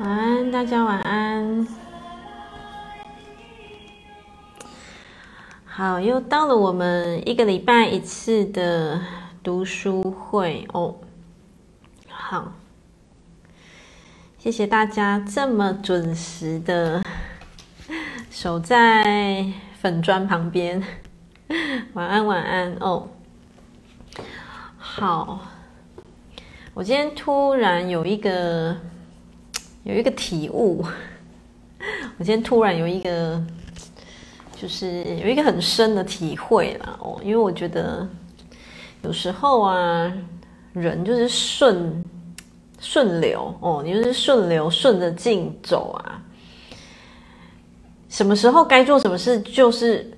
晚安，大家晚安。好，又到了我们一个礼拜一次的读书会哦。好，谢谢大家这么准时的守在粉砖旁边。晚安，晚安哦。好，我今天突然有一个有一个体悟，我今天突然有一个。就是有一个很深的体会啦哦，因为我觉得有时候啊，人就是顺顺流哦，你就是顺流顺着劲走啊。什么时候该做什么事，就是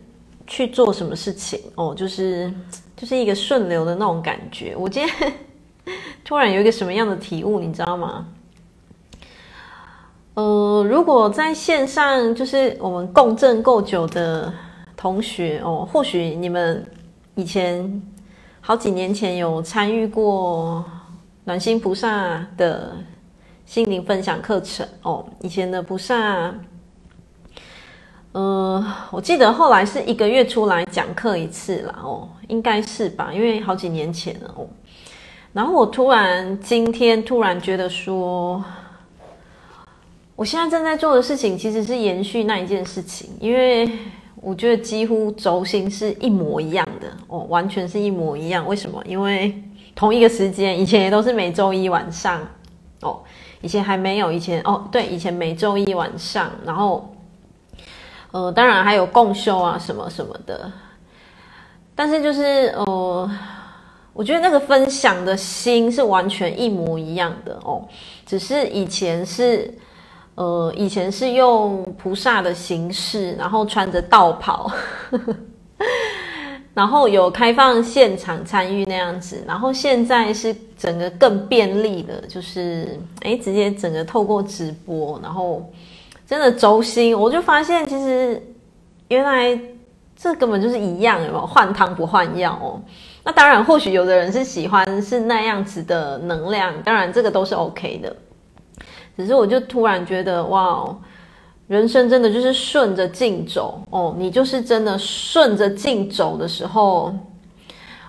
去做什么事情哦，就是就是一个顺流的那种感觉。我今天 突然有一个什么样的体悟，你知道吗？呃，如果在线上就是我们共振够久的同学哦，或许你们以前好几年前有参与过暖心菩萨的心灵分享课程哦。以前的菩萨，呃，我记得后来是一个月出来讲课一次啦哦，应该是吧，因为好几年前了哦。然后我突然今天突然觉得说。我现在正在做的事情其实是延续那一件事情，因为我觉得几乎轴心是一模一样的哦，完全是一模一样。为什么？因为同一个时间，以前也都是每周一晚上哦，以前还没有，以前哦，对，以前每周一晚上，然后呃，当然还有共修啊什么什么的，但是就是呃，我觉得那个分享的心是完全一模一样的哦，只是以前是。呃，以前是用菩萨的形式，然后穿着道袍，呵呵，然后有开放现场参与那样子，然后现在是整个更便利的，就是诶直接整个透过直播，然后真的轴心，我就发现其实原来这根本就是一样，有没有？换汤不换药哦。那当然，或许有的人是喜欢是那样子的能量，当然这个都是 OK 的。只是我就突然觉得，哇哦，人生真的就是顺着劲走哦。你就是真的顺着劲走的时候，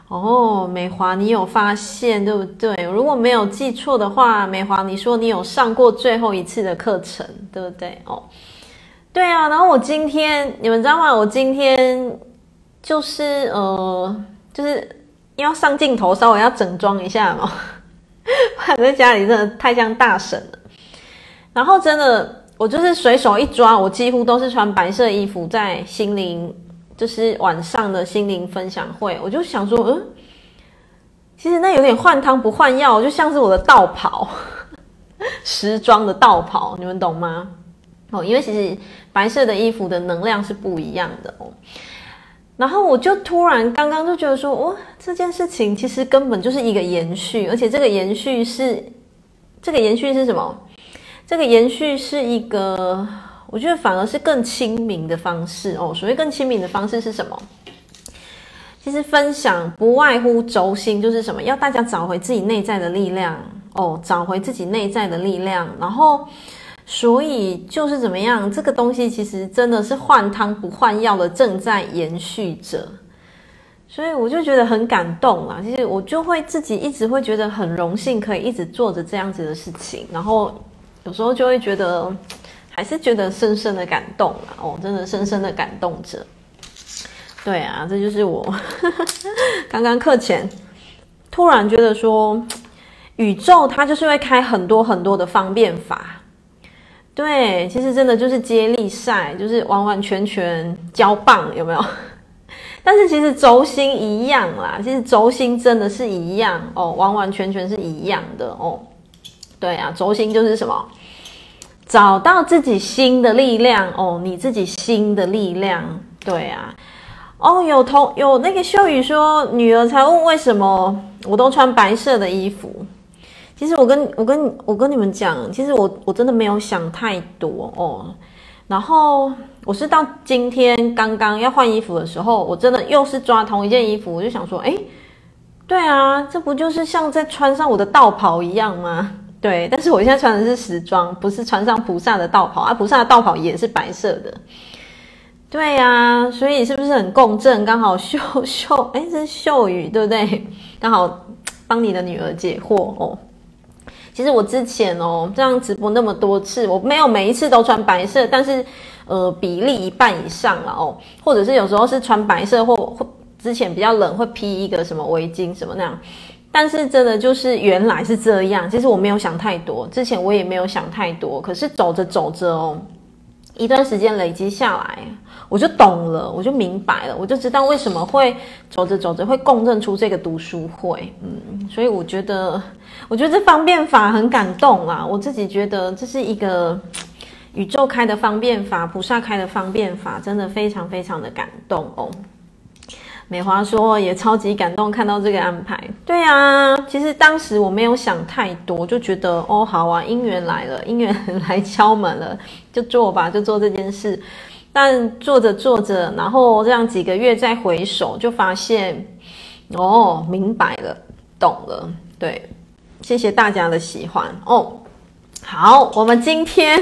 哦，美华，你有发现对不对？如果没有记错的话，美华，你说你有上过最后一次的课程，对不对？哦，对啊。然后我今天，你们知道吗？我今天就是呃，就是要上镜头，稍微要整装一下嘛。我在家里真的太像大神了。然后真的，我就是随手一抓，我几乎都是穿白色衣服在心灵，就是晚上的心灵分享会。我就想说，嗯，其实那有点换汤不换药，就像是我的道袍，时装的道袍，你们懂吗？哦，因为其实白色的衣服的能量是不一样的哦。然后我就突然刚刚就觉得说，哦，这件事情其实根本就是一个延续，而且这个延续是，这个延续是什么？这个延续是一个，我觉得反而是更亲民的方式哦。所谓更亲民的方式是什么？其实分享不外乎轴心，就是什么？要大家找回自己内在的力量哦，找回自己内在的力量。然后，所以就是怎么样？这个东西其实真的是换汤不换药的，正在延续着。所以我就觉得很感动啊。其实我就会自己一直会觉得很荣幸，可以一直做着这样子的事情，然后。有时候就会觉得，还是觉得深深的感动啊！哦，真的深深的感动着。对啊，这就是我 刚刚课前突然觉得说，宇宙它就是会开很多很多的方便法。对，其实真的就是接力赛，就是完完全全交棒，有没有？但是其实轴心一样啦，其实轴心真的是一样哦，完完全全是一样的哦。对啊，轴心就是什么？找到自己心的力量哦，你自己心的力量。对啊，哦，有同有那个秀宇说，女儿才问为什么我都穿白色的衣服。其实我跟我跟我跟你们讲，其实我我真的没有想太多哦。然后我是到今天刚刚要换衣服的时候，我真的又是抓同一件衣服，我就想说，哎，对啊，这不就是像在穿上我的道袍一样吗？对，但是我现在穿的是时装，不是穿上菩萨的道袍啊，菩萨的道袍也是白色的。对呀、啊，所以是不是很共振？刚好秀 秀，哎，这是秀宇对不对？刚好 帮你的女儿解惑哦。其实我之前哦这样直播那么多次，我没有每一次都穿白色，但是呃比例一半以上了哦，或者是有时候是穿白色或之前比较冷会披一个什么围巾什么那样。但是真的就是原来是这样，其实我没有想太多，之前我也没有想太多，可是走着走着哦，一段时间累积下来。我就懂了，我就明白了，我就知道为什么会走着走着会共振出这个读书会，嗯，所以我觉得，我觉得这方便法很感动啦，我自己觉得这是一个宇宙开的方便法，菩萨开的方便法，真的非常非常的感动哦。美华说也超级感动，看到这个安排，对啊，其实当时我没有想太多，就觉得哦好啊，姻缘来了，姻缘来敲门了，就做吧，就做这件事。但做着做着，然后这样几个月再回首，就发现哦，明白了，懂了。对，谢谢大家的喜欢哦。好，我们今天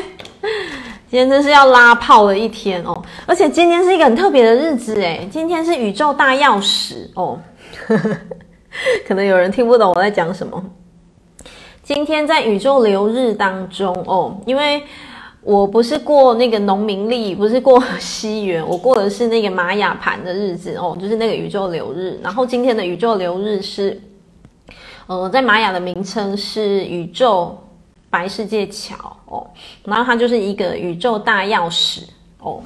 今天真是要拉炮的一天哦，而且今天是一个很特别的日子诶，今天是宇宙大钥匙哦。可能有人听不懂我在讲什么。今天在宇宙流日当中哦，因为。我不是过那个农民历，不是过西元，我过的是那个玛雅盘的日子哦，就是那个宇宙流日。然后今天的宇宙流日是，呃，在玛雅的名称是宇宙白世界桥哦，然后它就是一个宇宙大钥匙哦，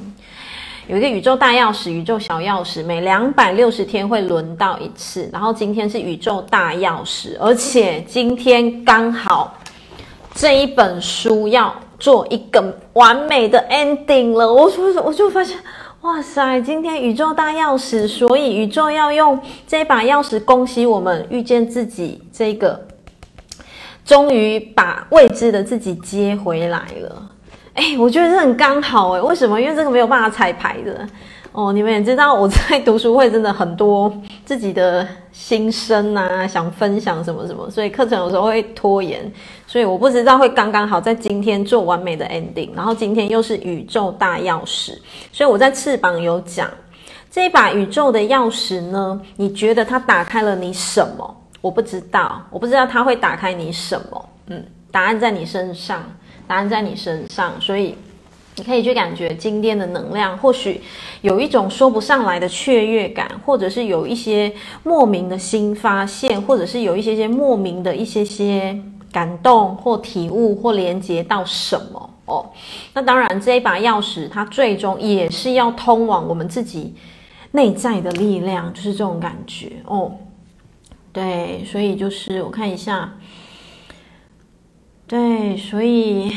有一个宇宙大钥匙、宇宙小钥匙，每两百六十天会轮到一次。然后今天是宇宙大钥匙，而且今天刚好这一本书要。做一个完美的 ending 了，我说我就发现，哇塞，今天宇宙大钥匙，所以宇宙要用这把钥匙，恭喜我们遇见自己，这个终于把未知的自己接回来了。哎，我觉得这很刚好哎，为什么？因为这个没有办法彩排的。哦，你们也知道我在读书会真的很多自己的心声啊，想分享什么什么，所以课程有时候会拖延，所以我不知道会刚刚好在今天做完美的 ending，然后今天又是宇宙大钥匙，所以我在翅膀有讲这一把宇宙的钥匙呢，你觉得它打开了你什么？我不知道，我不知道它会打开你什么，嗯，答案在你身上，答案在你身上，所以。你可以去感觉今天的能量，或许有一种说不上来的雀跃感，或者是有一些莫名的新发现，或者是有一些些莫名的一些些感动或体悟或连接到什么哦。那当然，这一把钥匙它最终也是要通往我们自己内在的力量，就是这种感觉哦。对，所以就是我看一下，对，所以。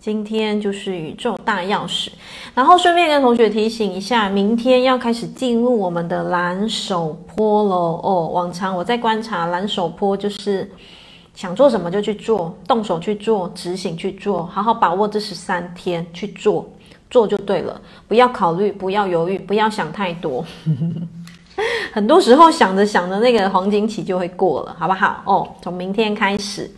今天就是宇宙大钥匙，然后顺便跟同学提醒一下，明天要开始进入我们的蓝手坡喽。哦，往常我在观察蓝手坡，就是想做什么就去做，动手去做，执行去做，好好把握这十三天去做，做就对了，不要考虑，不要犹豫，不要想太多。很多时候想着想着，那个黄金期就会过了，好不好？哦，从明天开始。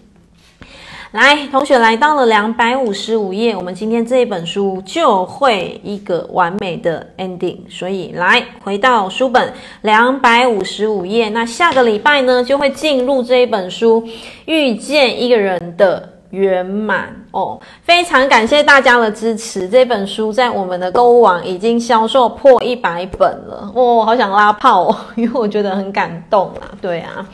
来，同学来到了两百五十五页，我们今天这一本书就会一个完美的 ending，所以来回到书本两百五十五页，那下个礼拜呢就会进入这一本书，遇见一个人的圆满哦。非常感谢大家的支持，这本书在我们的购物网已经销售破一百本了，哦，好想拉炮哦，因为我觉得很感动啊，对啊。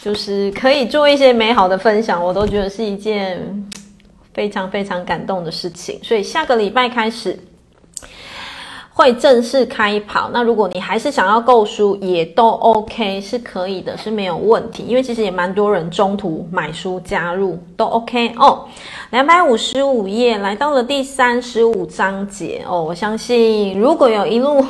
就是可以做一些美好的分享，我都觉得是一件非常非常感动的事情。所以下个礼拜开始会正式开跑。那如果你还是想要购书，也都 OK，是可以的，是没有问题。因为其实也蛮多人中途买书加入，都 OK 哦。两百五十五页来到了第三十五章节哦，我相信如果有一路。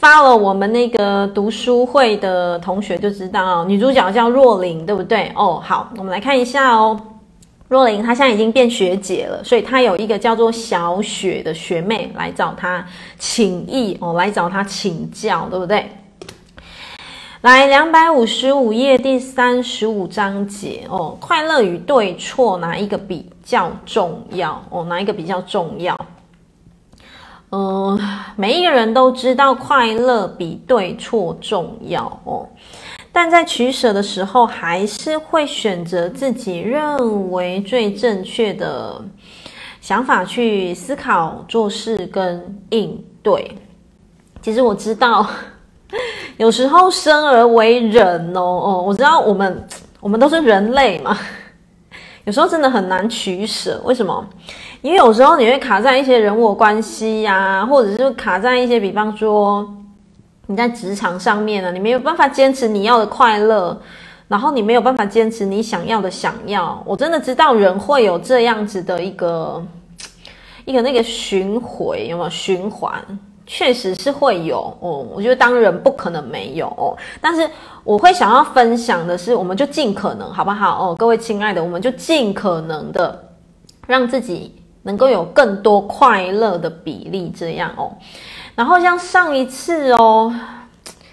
发了我们那个读书会的同学就知道，女主角叫若琳，对不对？哦，好，我们来看一下哦。若琳她现在已经变学姐了，所以她有一个叫做小雪的学妹来找她请益哦，来找她请教，对不对？来，两百五十五页第三十五章节哦，快乐与对错哪一个比较重要？哦，哪一个比较重要？嗯、每一个人都知道快乐比对错重要哦，但在取舍的时候，还是会选择自己认为最正确的想法去思考、做事跟应对。其实我知道，有时候生而为人哦哦，我知道我们我们都是人类嘛，有时候真的很难取舍。为什么？因为有时候你会卡在一些人我关系呀、或者是卡在一些，比方说你在职场上面呢、你没有办法坚持你要的快乐，然后你没有办法坚持你想要的想要。我真的知道人会有这样子的一个一个那个循环，有没有循环？确实是会有哦。我觉得当人不可能没有，但是我会想要分享的是，我们就尽可能好不好哦，各位亲爱的，我们就尽可能的让自己。能够有更多快乐的比例，这样哦。然后像上一次哦，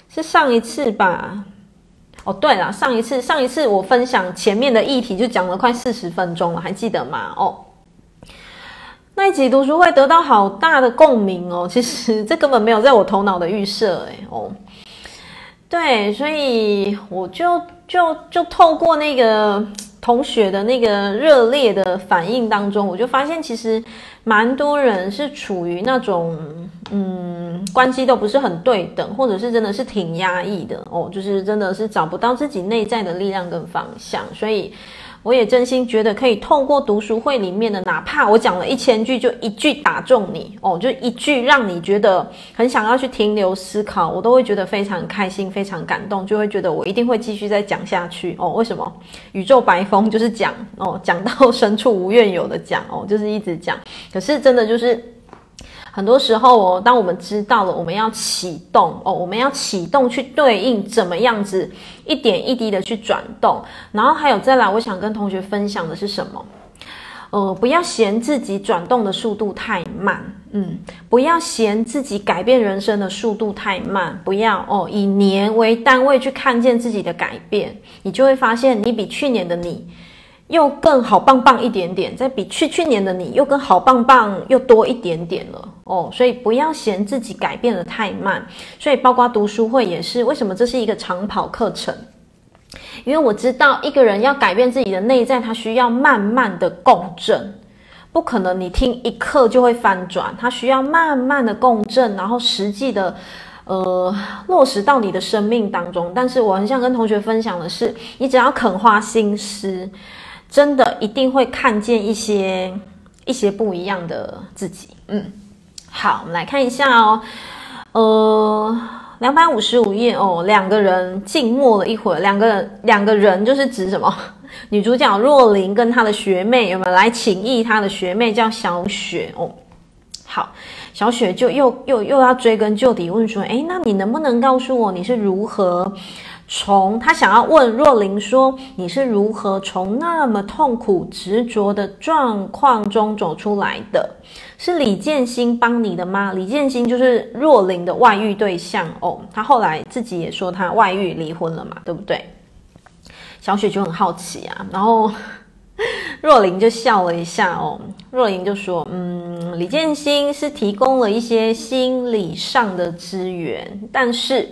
是上一次吧？哦，对了，上一次上一次我分享前面的议题就讲了快四十分钟了，还记得吗？哦，那一集读书会得到好大的共鸣哦。其实这根本没有在我头脑的预设，诶哦，对，所以我就就就透过那个。同学的那个热烈的反应当中，我就发现其实蛮多人是处于那种嗯，关系都不是很对等，或者是真的是挺压抑的哦，就是真的是找不到自己内在的力量跟方向，所以。我也真心觉得可以透过读书会里面的，哪怕我讲了一千句，就一句打中你哦，就一句让你觉得很想要去停留思考，我都会觉得非常开心、非常感动，就会觉得我一定会继续再讲下去哦。为什么？宇宙白风就是讲哦，讲到深处无怨尤的讲哦，就是一直讲。可是真的就是。很多时候哦，当我们知道了我们要启动哦，我们要启动去对应怎么样子一点一滴的去转动，然后还有再来，我想跟同学分享的是什么？呃，不要嫌自己转动的速度太慢，嗯，不要嫌自己改变人生的速度太慢，不要哦，以年为单位去看见自己的改变，你就会发现你比去年的你。又更好棒棒一点点，再比去去年的你又更好棒棒又多一点点了哦，所以不要嫌自己改变得太慢。所以包括读书会也是，为什么这是一个长跑课程？因为我知道一个人要改变自己的内在，他需要慢慢的共振，不可能你听一课就会翻转，他需要慢慢的共振，然后实际的呃落实到你的生命当中。但是我很想跟同学分享的是，你只要肯花心思。真的一定会看见一些一些不一样的自己。嗯，好，我们来看一下哦。呃，两百五十五页哦，两个人静默了一会儿。两个人，两个人就是指什么？女主角若琳跟她的学妹有没有来请益她的学妹叫小雪哦。好，小雪就又又又要追根究底问说：诶，那你能不能告诉我你是如何？从他想要问若琳说：“你是如何从那么痛苦执着的状况中走出来的？是李建新帮你的吗？”李建新就是若琳的外遇对象哦。他后来自己也说他外遇离婚了嘛，对不对？小雪就很好奇啊，然后 若琳就笑了一下哦。若琳就说：“嗯，李建新是提供了一些心理上的资源，但是。”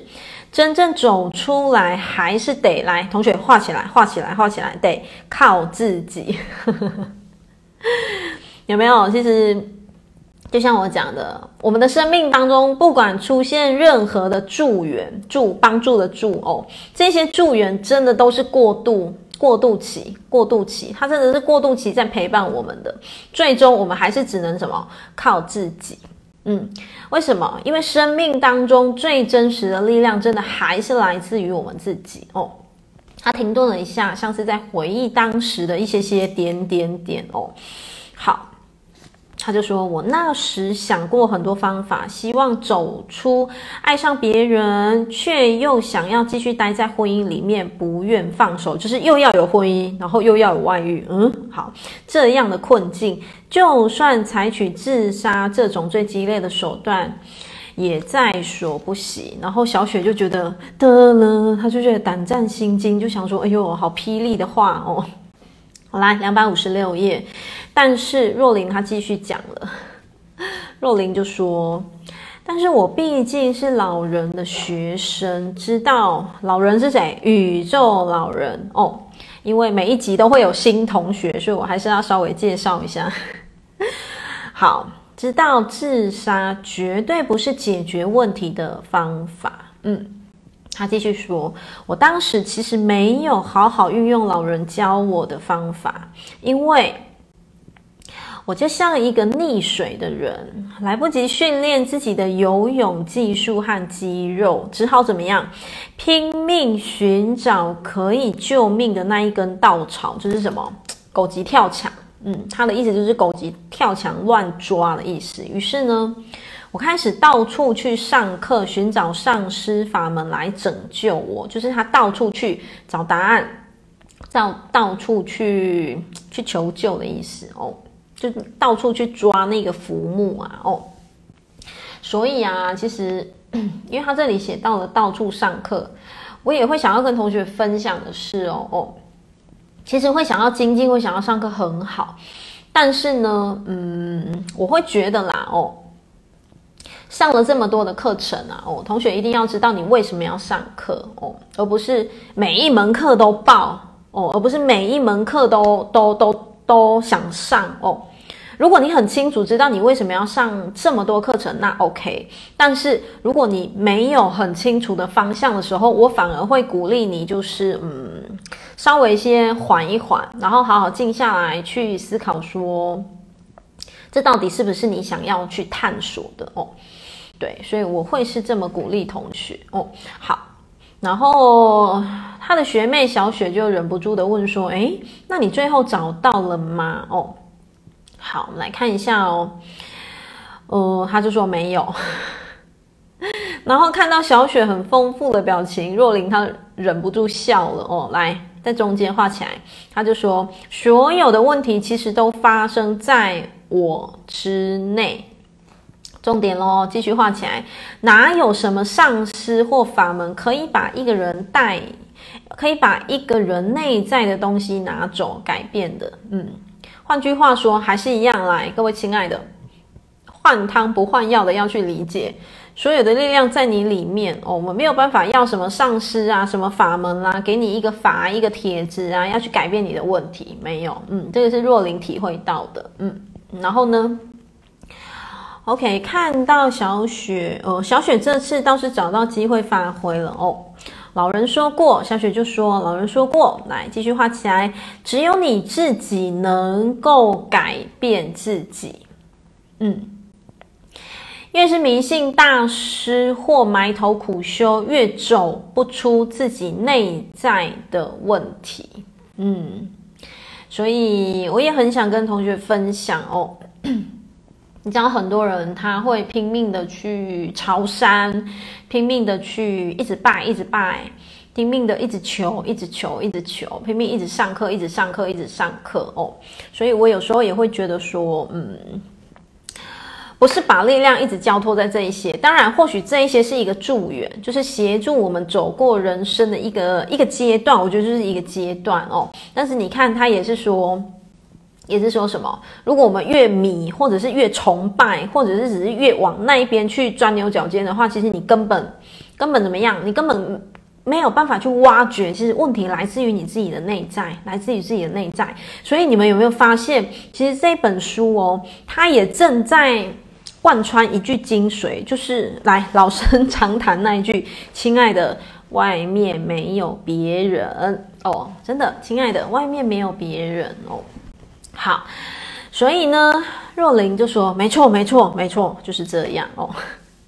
真正走出来还是得来，同学画起来，画起来，画起来，得靠自己，有没有？其实就像我讲的，我们的生命当中，不管出现任何的助缘、助帮助的助哦，这些助缘真的都是过渡、过渡期、过渡期，它真的是过渡期在陪伴我们的，最终我们还是只能什么？靠自己。嗯，为什么？因为生命当中最真实的力量，真的还是来自于我们自己哦。他停顿了一下，像是在回忆当时的一些些点点点哦。好。他就说：“我那时想过很多方法，希望走出爱上别人，却又想要继续待在婚姻里面，不愿放手，就是又要有婚姻，然后又要有外遇。嗯，好，这样的困境，就算采取自杀这种最激烈的手段，也在所不惜。然后小雪就觉得得了，他就觉得胆战心惊，就想说：“哎呦，好霹雳的话哦！”好啦，两百五十六页。但是若琳她继续讲了，若琳就说：“但是我毕竟是老人的学生，知道老人是谁？宇宙老人哦。因为每一集都会有新同学，所以我还是要稍微介绍一下。好。”知道自杀绝对不是解决问题的方法。嗯，他继续说：“我当时其实没有好好运用老人教我的方法，因为我就像一个溺水的人，来不及训练自己的游泳技术和肌肉，只好怎么样？拼命寻找可以救命的那一根稻草，就是什么？狗急跳墙。”嗯，他的意思就是狗急跳墙乱抓的意思。于是呢，我开始到处去上课，寻找上师法门来拯救我。就是他到处去找答案，到到处去去求救的意思哦，就到处去抓那个浮木啊哦。所以啊，其实因为他这里写到了到处上课，我也会想要跟同学分享的是哦哦。其实会想要精进，会想要上课很好，但是呢，嗯，我会觉得啦，哦，上了这么多的课程啊，哦，同学一定要知道你为什么要上课哦，而不是每一门课都报哦，而不是每一门课都都都都想上哦。如果你很清楚知道你为什么要上这么多课程，那 OK。但是如果你没有很清楚的方向的时候，我反而会鼓励你，就是嗯，稍微先缓一缓，然后好好静下来去思考说，这到底是不是你想要去探索的哦？对，所以我会是这么鼓励同学哦。好，然后他的学妹小雪就忍不住的问说：“诶，那你最后找到了吗？”哦。好，我们来看一下哦。呃，他就说没有。然后看到小雪很丰富的表情，若琳她忍不住笑了哦。来，在中间画起来，他就说：所有的问题其实都发生在我之内。重点喽，继续画起来。哪有什么上师或法门可以把一个人带，可以把一个人内在的东西拿走改变的？嗯。换句话说，还是一样来，各位亲爱的，换汤不换药的要去理解，所有的力量在你里面哦。我们没有办法要什么上师啊，什么法门啦、啊，给你一个法一个帖子啊，要去改变你的问题，没有。嗯，这个是若琳体会到的。嗯，然后呢？OK，看到小雪，呃，小雪这次倒是找到机会发挥了哦。老人说过，小雪就说：“老人说过，来继续画起来。只有你自己能够改变自己。嗯，越是迷信大师或埋头苦修，越走不出自己内在的问题。嗯，所以我也很想跟同学分享哦。”你知道很多人他会拼命的去朝山，拼命的去一直拜，一直拜，拼命的一直求，一直求，一直求，拼命一直上课，一直上课，一直上课哦。所以我有时候也会觉得说，嗯，不是把力量一直交托在这一些。当然，或许这一些是一个助缘，就是协助我们走过人生的一个一个阶段。我觉得就是一个阶段哦。但是你看，他也是说。也是说什么？如果我们越迷，或者是越崇拜，或者是只是越往那一边去钻牛角尖的话，其实你根本根本怎么样？你根本没有办法去挖掘。其实问题来自于你自己的内在，来自于自己的内在。所以你们有没有发现，其实这本书哦，它也正在贯穿一句精髓，就是来老生常谈那一句：“亲爱的，外面没有别人哦。”真的，亲爱的，外面没有别人哦。好，所以呢，若琳就说：“没错，没错，没错，就是这样哦。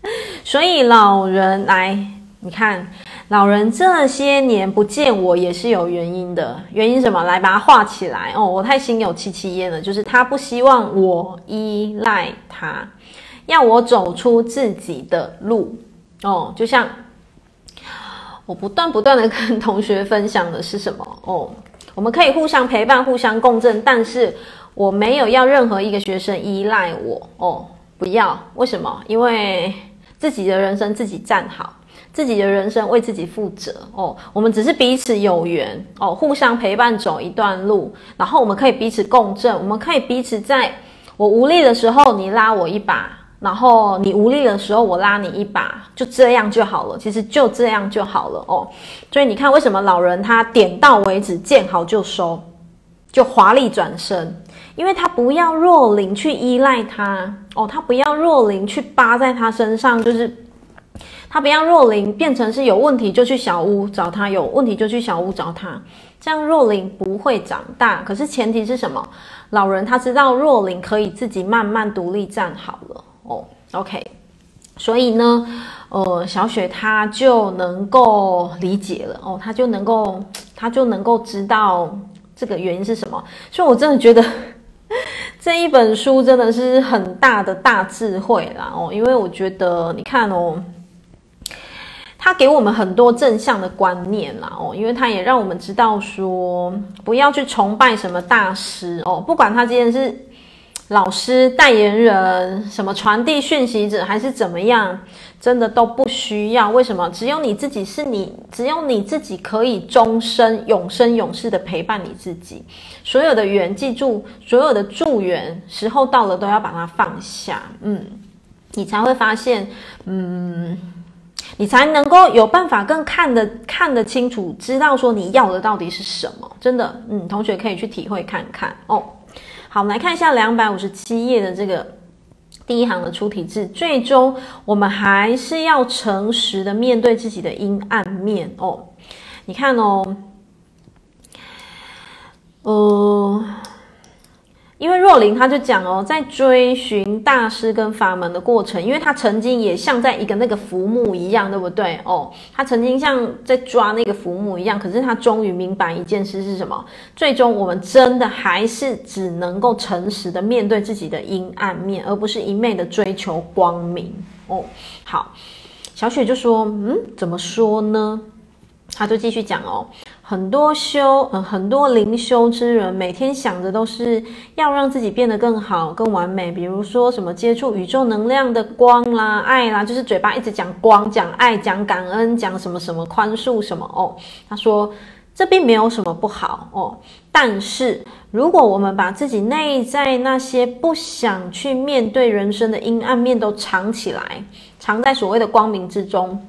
”所以老人来，你看，老人这些年不见我也是有原因的。原因什么？来把它画起来哦。我太心有戚戚焉了，就是他不希望我依赖他，要我走出自己的路哦。就像我不断不断的跟同学分享的是什么哦。我们可以互相陪伴、互相共振，但是我没有要任何一个学生依赖我哦，不要。为什么？因为自己的人生自己站好，自己的人生为自己负责哦。我们只是彼此有缘哦，互相陪伴走一段路，然后我们可以彼此共振，我们可以彼此在我无力的时候你拉我一把，然后你无力的时候我拉你一把，就这样就好了。其实就这样就好了哦。所以你看，为什么老人他点到为止，见好就收，就华丽转身。因为他不要若灵去依赖他哦，他不要若灵去扒在他身上，就是他不要若灵变成是有问题就去小屋找他，有问题就去小屋找他，这样若灵不会长大。可是前提是什么？老人他知道若灵可以自己慢慢独立站好了哦。OK，所以呢，呃，小雪他就能够理解了哦，他就能够他就能够知道这个原因是什么。所以我真的觉得。这一本书真的是很大的大智慧啦哦，因为我觉得你看哦，他给我们很多正向的观念啦哦，因为他也让我们知道说，不要去崇拜什么大师哦，不管他今天是。老师、代言人、什么传递讯息者，还是怎么样，真的都不需要。为什么？只有你自己是你，只有你自己可以终身、永生、永世的陪伴你自己。所有的缘，记住，所有的助缘，时候到了都要把它放下。嗯，你才会发现，嗯，你才能够有办法更看得看得清楚，知道说你要的到底是什么。真的，嗯，同学可以去体会看看哦。好，我们来看一下两百五十七页的这个第一行的出题字。最终，我们还是要诚实的面对自己的阴暗面哦。你看哦，呃。因为若琳他就讲哦，在追寻大师跟法门的过程，因为他曾经也像在一个那个浮木一样，对不对？哦，他曾经像在抓那个浮木一样，可是他终于明白一件事是什么？最终我们真的还是只能够诚实的面对自己的阴暗面，而不是一昧的追求光明哦。好，小雪就说，嗯，怎么说呢？他就继续讲哦。很多修，呃，很多灵修之人每天想着都是要让自己变得更好、更完美。比如说什么接触宇宙能量的光啦、爱啦，就是嘴巴一直讲光、讲爱、讲感恩、讲什么什么宽恕什么哦。他说这并没有什么不好哦，但是如果我们把自己内在那些不想去面对人生的阴暗面都藏起来，藏在所谓的光明之中，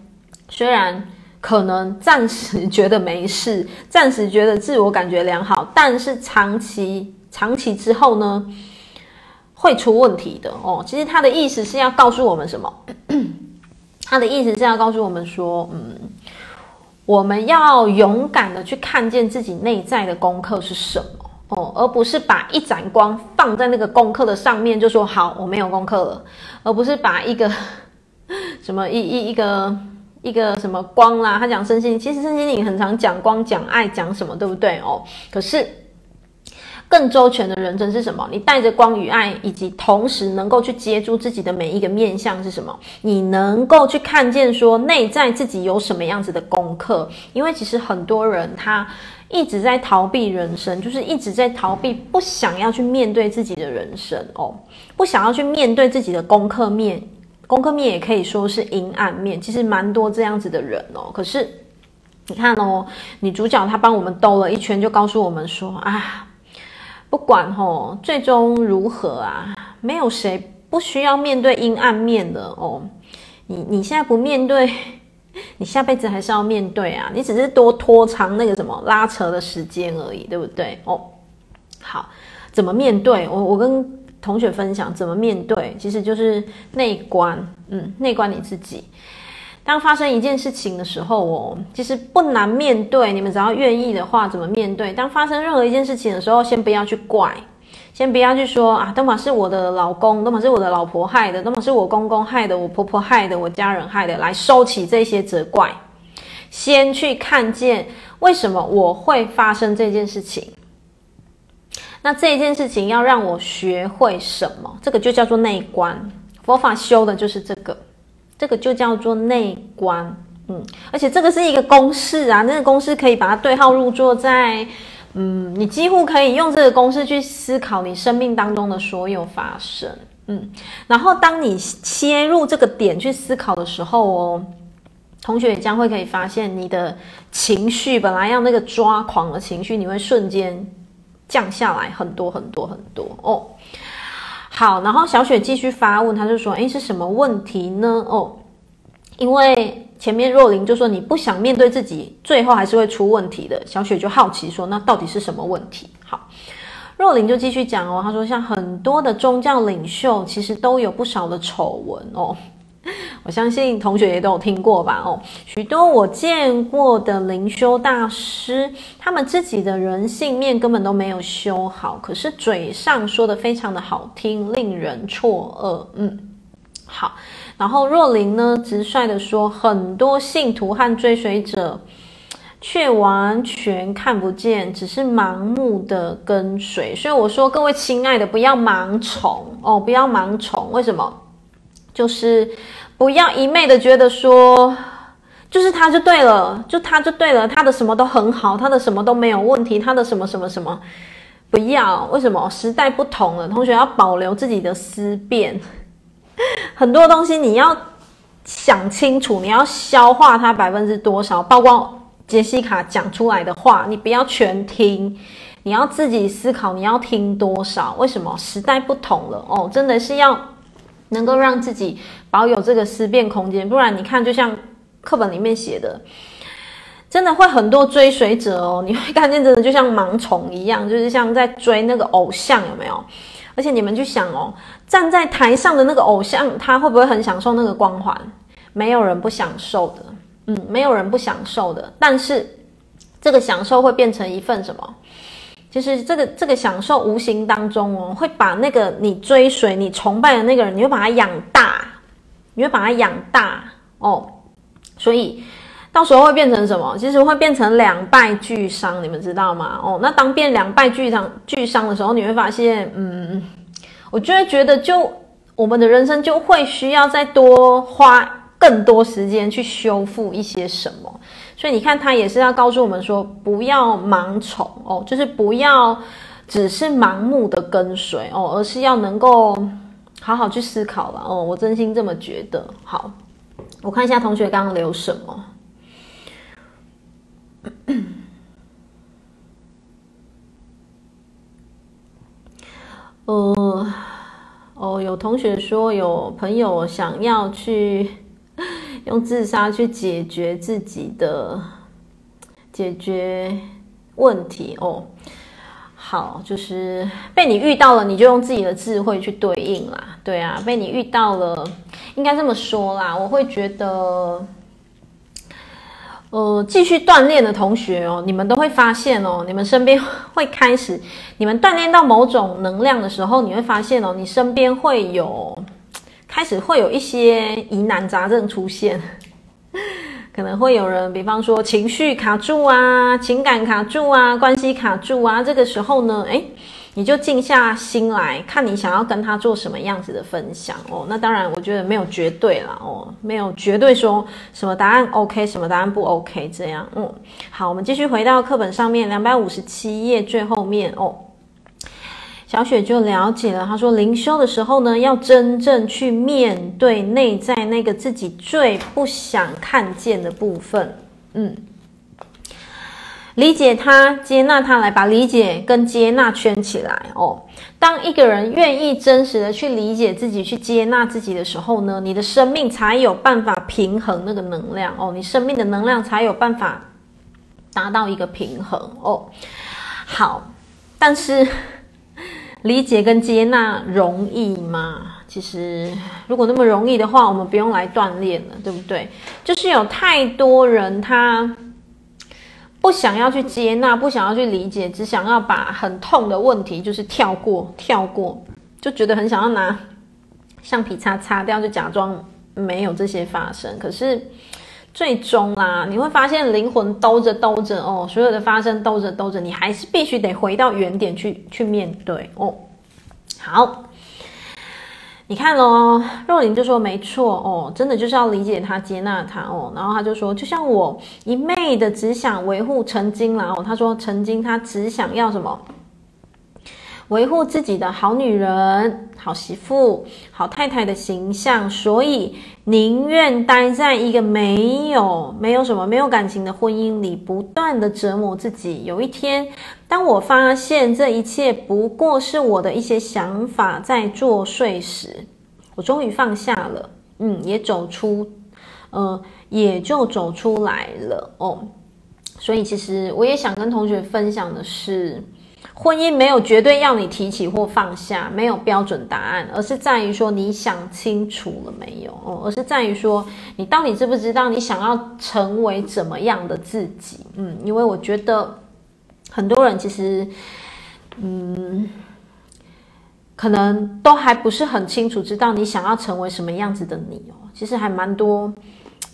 虽然。可能暂时觉得没事，暂时觉得自我感觉良好，但是长期长期之后呢，会出问题的哦。其实他的意思是要告诉我们什么？他的意思是要告诉我们说，嗯，我们要勇敢的去看见自己内在的功课是什么哦，而不是把一盏光放在那个功课的上面，就说好，我没有功课了，而不是把一个 什么一一一个。一个什么光啦？他讲身心，其实身心灵很常讲光、讲爱、讲什么，对不对哦？可是更周全的人生是什么？你带着光与爱，以及同时能够去接住自己的每一个面相是什么？你能够去看见说内在自己有什么样子的功课？因为其实很多人他一直在逃避人生，就是一直在逃避，不想要去面对自己的人生哦，不想要去面对自己的功课面。功课面也可以说是阴暗面，其实蛮多这样子的人哦。可是你看哦，女主角她帮我们兜了一圈，就告诉我们说啊，不管哦，最终如何啊，没有谁不需要面对阴暗面的哦。你你现在不面对，你下辈子还是要面对啊。你只是多拖长那个什么拉扯的时间而已，对不对？哦，好，怎么面对？我我跟。同学分享怎么面对，其实就是内观，嗯，内观你自己。当发生一件事情的时候哦，其实不难面对。你们只要愿意的话，怎么面对？当发生任何一件事情的时候，先不要去怪，先不要去说啊，都嘛是我的老公，都嘛是我的老婆害的，都嘛是我公公害的，我婆婆害的，我家人害的，来收起这些责怪。先去看见为什么我会发生这件事情。那这一件事情要让我学会什么？这个就叫做内观。佛法修的就是这个，这个就叫做内观。嗯，而且这个是一个公式啊，那个公式可以把它对号入座在，嗯，你几乎可以用这个公式去思考你生命当中的所有发生。嗯，然后当你切入这个点去思考的时候哦，同学也将会可以发现你的情绪本来要那个抓狂的情绪，你会瞬间降下来很多很多很多哦。好，然后小雪继续发问，他就说：“诶，是什么问题呢？哦，因为前面若琳就说你不想面对自己，最后还是会出问题的。小雪就好奇说，那到底是什么问题？好。”若琳就继续讲哦，他说像很多的宗教领袖，其实都有不少的丑闻哦。我相信同学也都有听过吧？哦，许多我见过的灵修大师，他们自己的人性面根本都没有修好，可是嘴上说的非常的好听，令人错愕。嗯，好。然后若琳呢，直率的说，很多信徒和追随者。却完全看不见，只是盲目的跟随。所以我说，各位亲爱的，不要盲从哦，不要盲从。为什么？就是不要一昧的觉得说，就是他就对了，就他就对了，他的什么都很好，他的什么都没有问题，他的什么什么什么，不要。为什么？时代不同了，同学要保留自己的思辨。很多东西你要想清楚，你要消化它百分之多少，包括。杰西卡讲出来的话，你不要全听，你要自己思考，你要听多少？为什么？时代不同了哦，真的是要能够让自己保有这个思辨空间，不然你看，就像课本里面写的，真的会很多追随者哦，你会看见真的就像盲从一样，就是像在追那个偶像，有没有？而且你们去想哦，站在台上的那个偶像，他会不会很享受那个光环？没有人不享受的。嗯，没有人不享受的，但是这个享受会变成一份什么？其实这个这个享受无形当中哦，会把那个你追随、你崇拜的那个人，你会把他养大，你会把他养大哦。所以到时候会变成什么？其实会变成两败俱伤，你们知道吗？哦，那当变两败俱伤俱伤的时候，你会发现，嗯，我就会觉得，就我们的人生就会需要再多花。更多时间去修复一些什么，所以你看，他也是要告诉我们说，不要盲从哦，就是不要只是盲目的跟随哦，而是要能够好好去思考了哦。我真心这么觉得。好，我看一下同学刚刚留什么。呃，哦，有同学说有朋友想要去。用自杀去解决自己的解决问题哦，好，就是被你遇到了，你就用自己的智慧去对应啦。对啊，被你遇到了，应该这么说啦。我会觉得，呃，继续锻炼的同学哦，你们都会发现哦，你们身边会开始，你们锻炼到某种能量的时候，你会发现哦，你身边会有。开始会有一些疑难杂症出现，可能会有人，比方说情绪卡住啊，情感卡住啊，关系卡住啊。这个时候呢，诶，你就静下心来看你想要跟他做什么样子的分享哦。那当然，我觉得没有绝对啦哦，没有绝对说什么答案 OK，什么答案不 OK 这样。嗯，好，我们继续回到课本上面两百五十七页最后面哦。小雪就了解了，她说灵修的时候呢，要真正去面对内在那个自己最不想看见的部分，嗯，理解他，接纳他，来把理解跟接纳圈起来哦。当一个人愿意真实的去理解自己，去接纳自己的时候呢，你的生命才有办法平衡那个能量哦，你生命的能量才有办法达到一个平衡哦。好，但是。理解跟接纳容易吗？其实，如果那么容易的话，我们不用来锻炼了，对不对？就是有太多人他不想要去接纳，不想要去理解，只想要把很痛的问题就是跳过，跳过，就觉得很想要拿橡皮擦擦掉，就假装没有这些发生。可是最终啦，你会发现灵魂兜着兜着哦，所有的发生兜着兜着，你还是必须得回到原点去去面对哦。好，你看咯，若琳就说没错哦，真的就是要理解他、接纳他哦。然后他就说，就像我一昧的只想维护曾经啦哦，他说曾经他只想要什么？维护自己的好女人、好媳妇、好太太的形象，所以宁愿待在一个没有、没有什么、没有感情的婚姻里，不断的折磨自己。有一天，当我发现这一切不过是我的一些想法在作祟时，我终于放下了，嗯，也走出，呃，也就走出来了哦。所以，其实我也想跟同学分享的是，婚姻没有绝对要你提起或放下，没有标准答案，而是在于说你想清楚了没有哦，而是在于说你到底知不知道你想要成为怎么样的自己？嗯，因为我觉得很多人其实，嗯，可能都还不是很清楚知道你想要成为什么样子的你哦，其实还蛮多。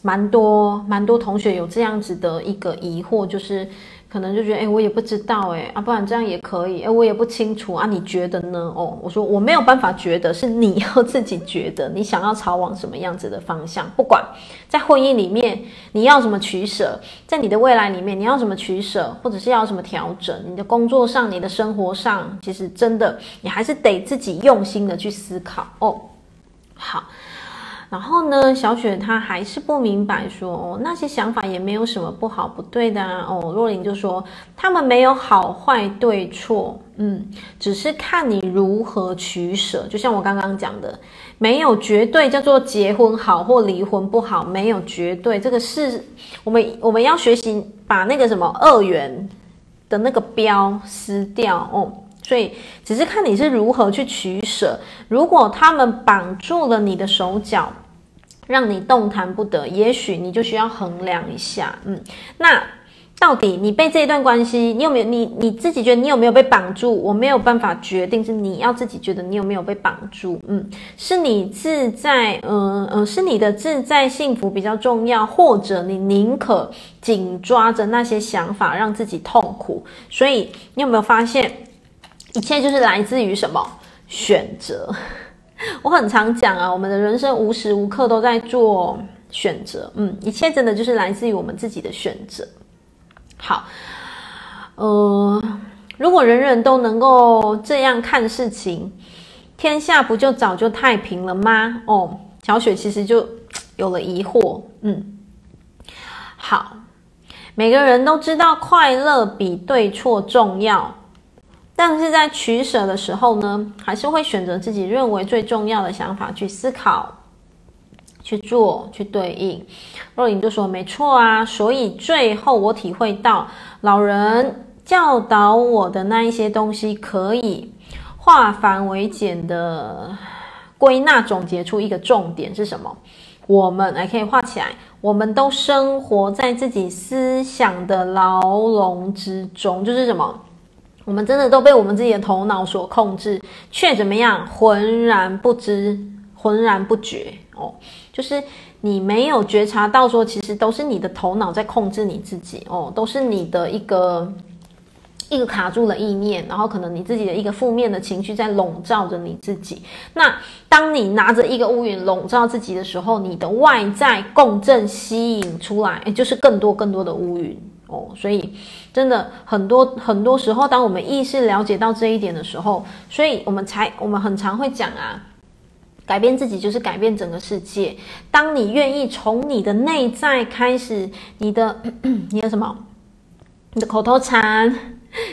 蛮多蛮多同学有这样子的一个疑惑，就是可能就觉得，哎，我也不知道，哎，啊，不然这样也可以，哎，我也不清楚啊，你觉得呢？哦，我说我没有办法觉得，是你要自己觉得，你想要朝往什么样子的方向？不管在婚姻里面你要什么取舍，在你的未来里面你要什么取舍，或者是要什么调整，你的工作上、你的生活上，其实真的你还是得自己用心的去思考哦。好。然后呢，小雪她还是不明白说，哦，那些想法也没有什么不好不对的啊。哦，若琳就说他们没有好坏对错，嗯，只是看你如何取舍。就像我刚刚讲的，没有绝对叫做结婚好或离婚不好，没有绝对。这个是我们我们要学习把那个什么二元的那个标撕掉哦。所以只是看你是如何去取舍。如果他们绑住了你的手脚，让你动弹不得，也许你就需要衡量一下，嗯，那到底你被这一段关系，你有没有你你自己觉得你有没有被绑住？我没有办法决定，是你要自己觉得你有没有被绑住，嗯，是你自在，嗯、嗯、是你的自在幸福比较重要，或者你宁可紧抓着那些想法让自己痛苦？所以你有没有发现，一切就是来自于什么选择？我很常讲啊，我们的人生无时无刻都在做选择，嗯，一切真的就是来自于我们自己的选择。好，呃，如果人人都能够这样看事情，天下不就早就太平了吗？哦，小雪其实就有了疑惑，嗯，好，每个人都知道快乐比对错重要。但是在取舍的时候呢，还是会选择自己认为最重要的想法去思考、去做、去对应。若琳就说：“没错啊。”所以最后我体会到，老人教导我的那一些东西，可以化繁为简的归纳总结出一个重点是什么？我们还可以画起来，我们都生活在自己思想的牢笼之中，就是什么？我们真的都被我们自己的头脑所控制，却怎么样？浑然不知，浑然不觉哦。就是你没有觉察到，说其实都是你的头脑在控制你自己哦，都是你的一个一个卡住了意念，然后可能你自己的一个负面的情绪在笼罩着你自己。那当你拿着一个乌云笼罩自己的时候，你的外在共振吸引出来，诶，就是更多更多的乌云。哦，所以真的很多很多时候，当我们意识了解到这一点的时候，所以我们才我们很常会讲啊，改变自己就是改变整个世界。当你愿意从你的内在开始，你的你的什么，你的口头禅，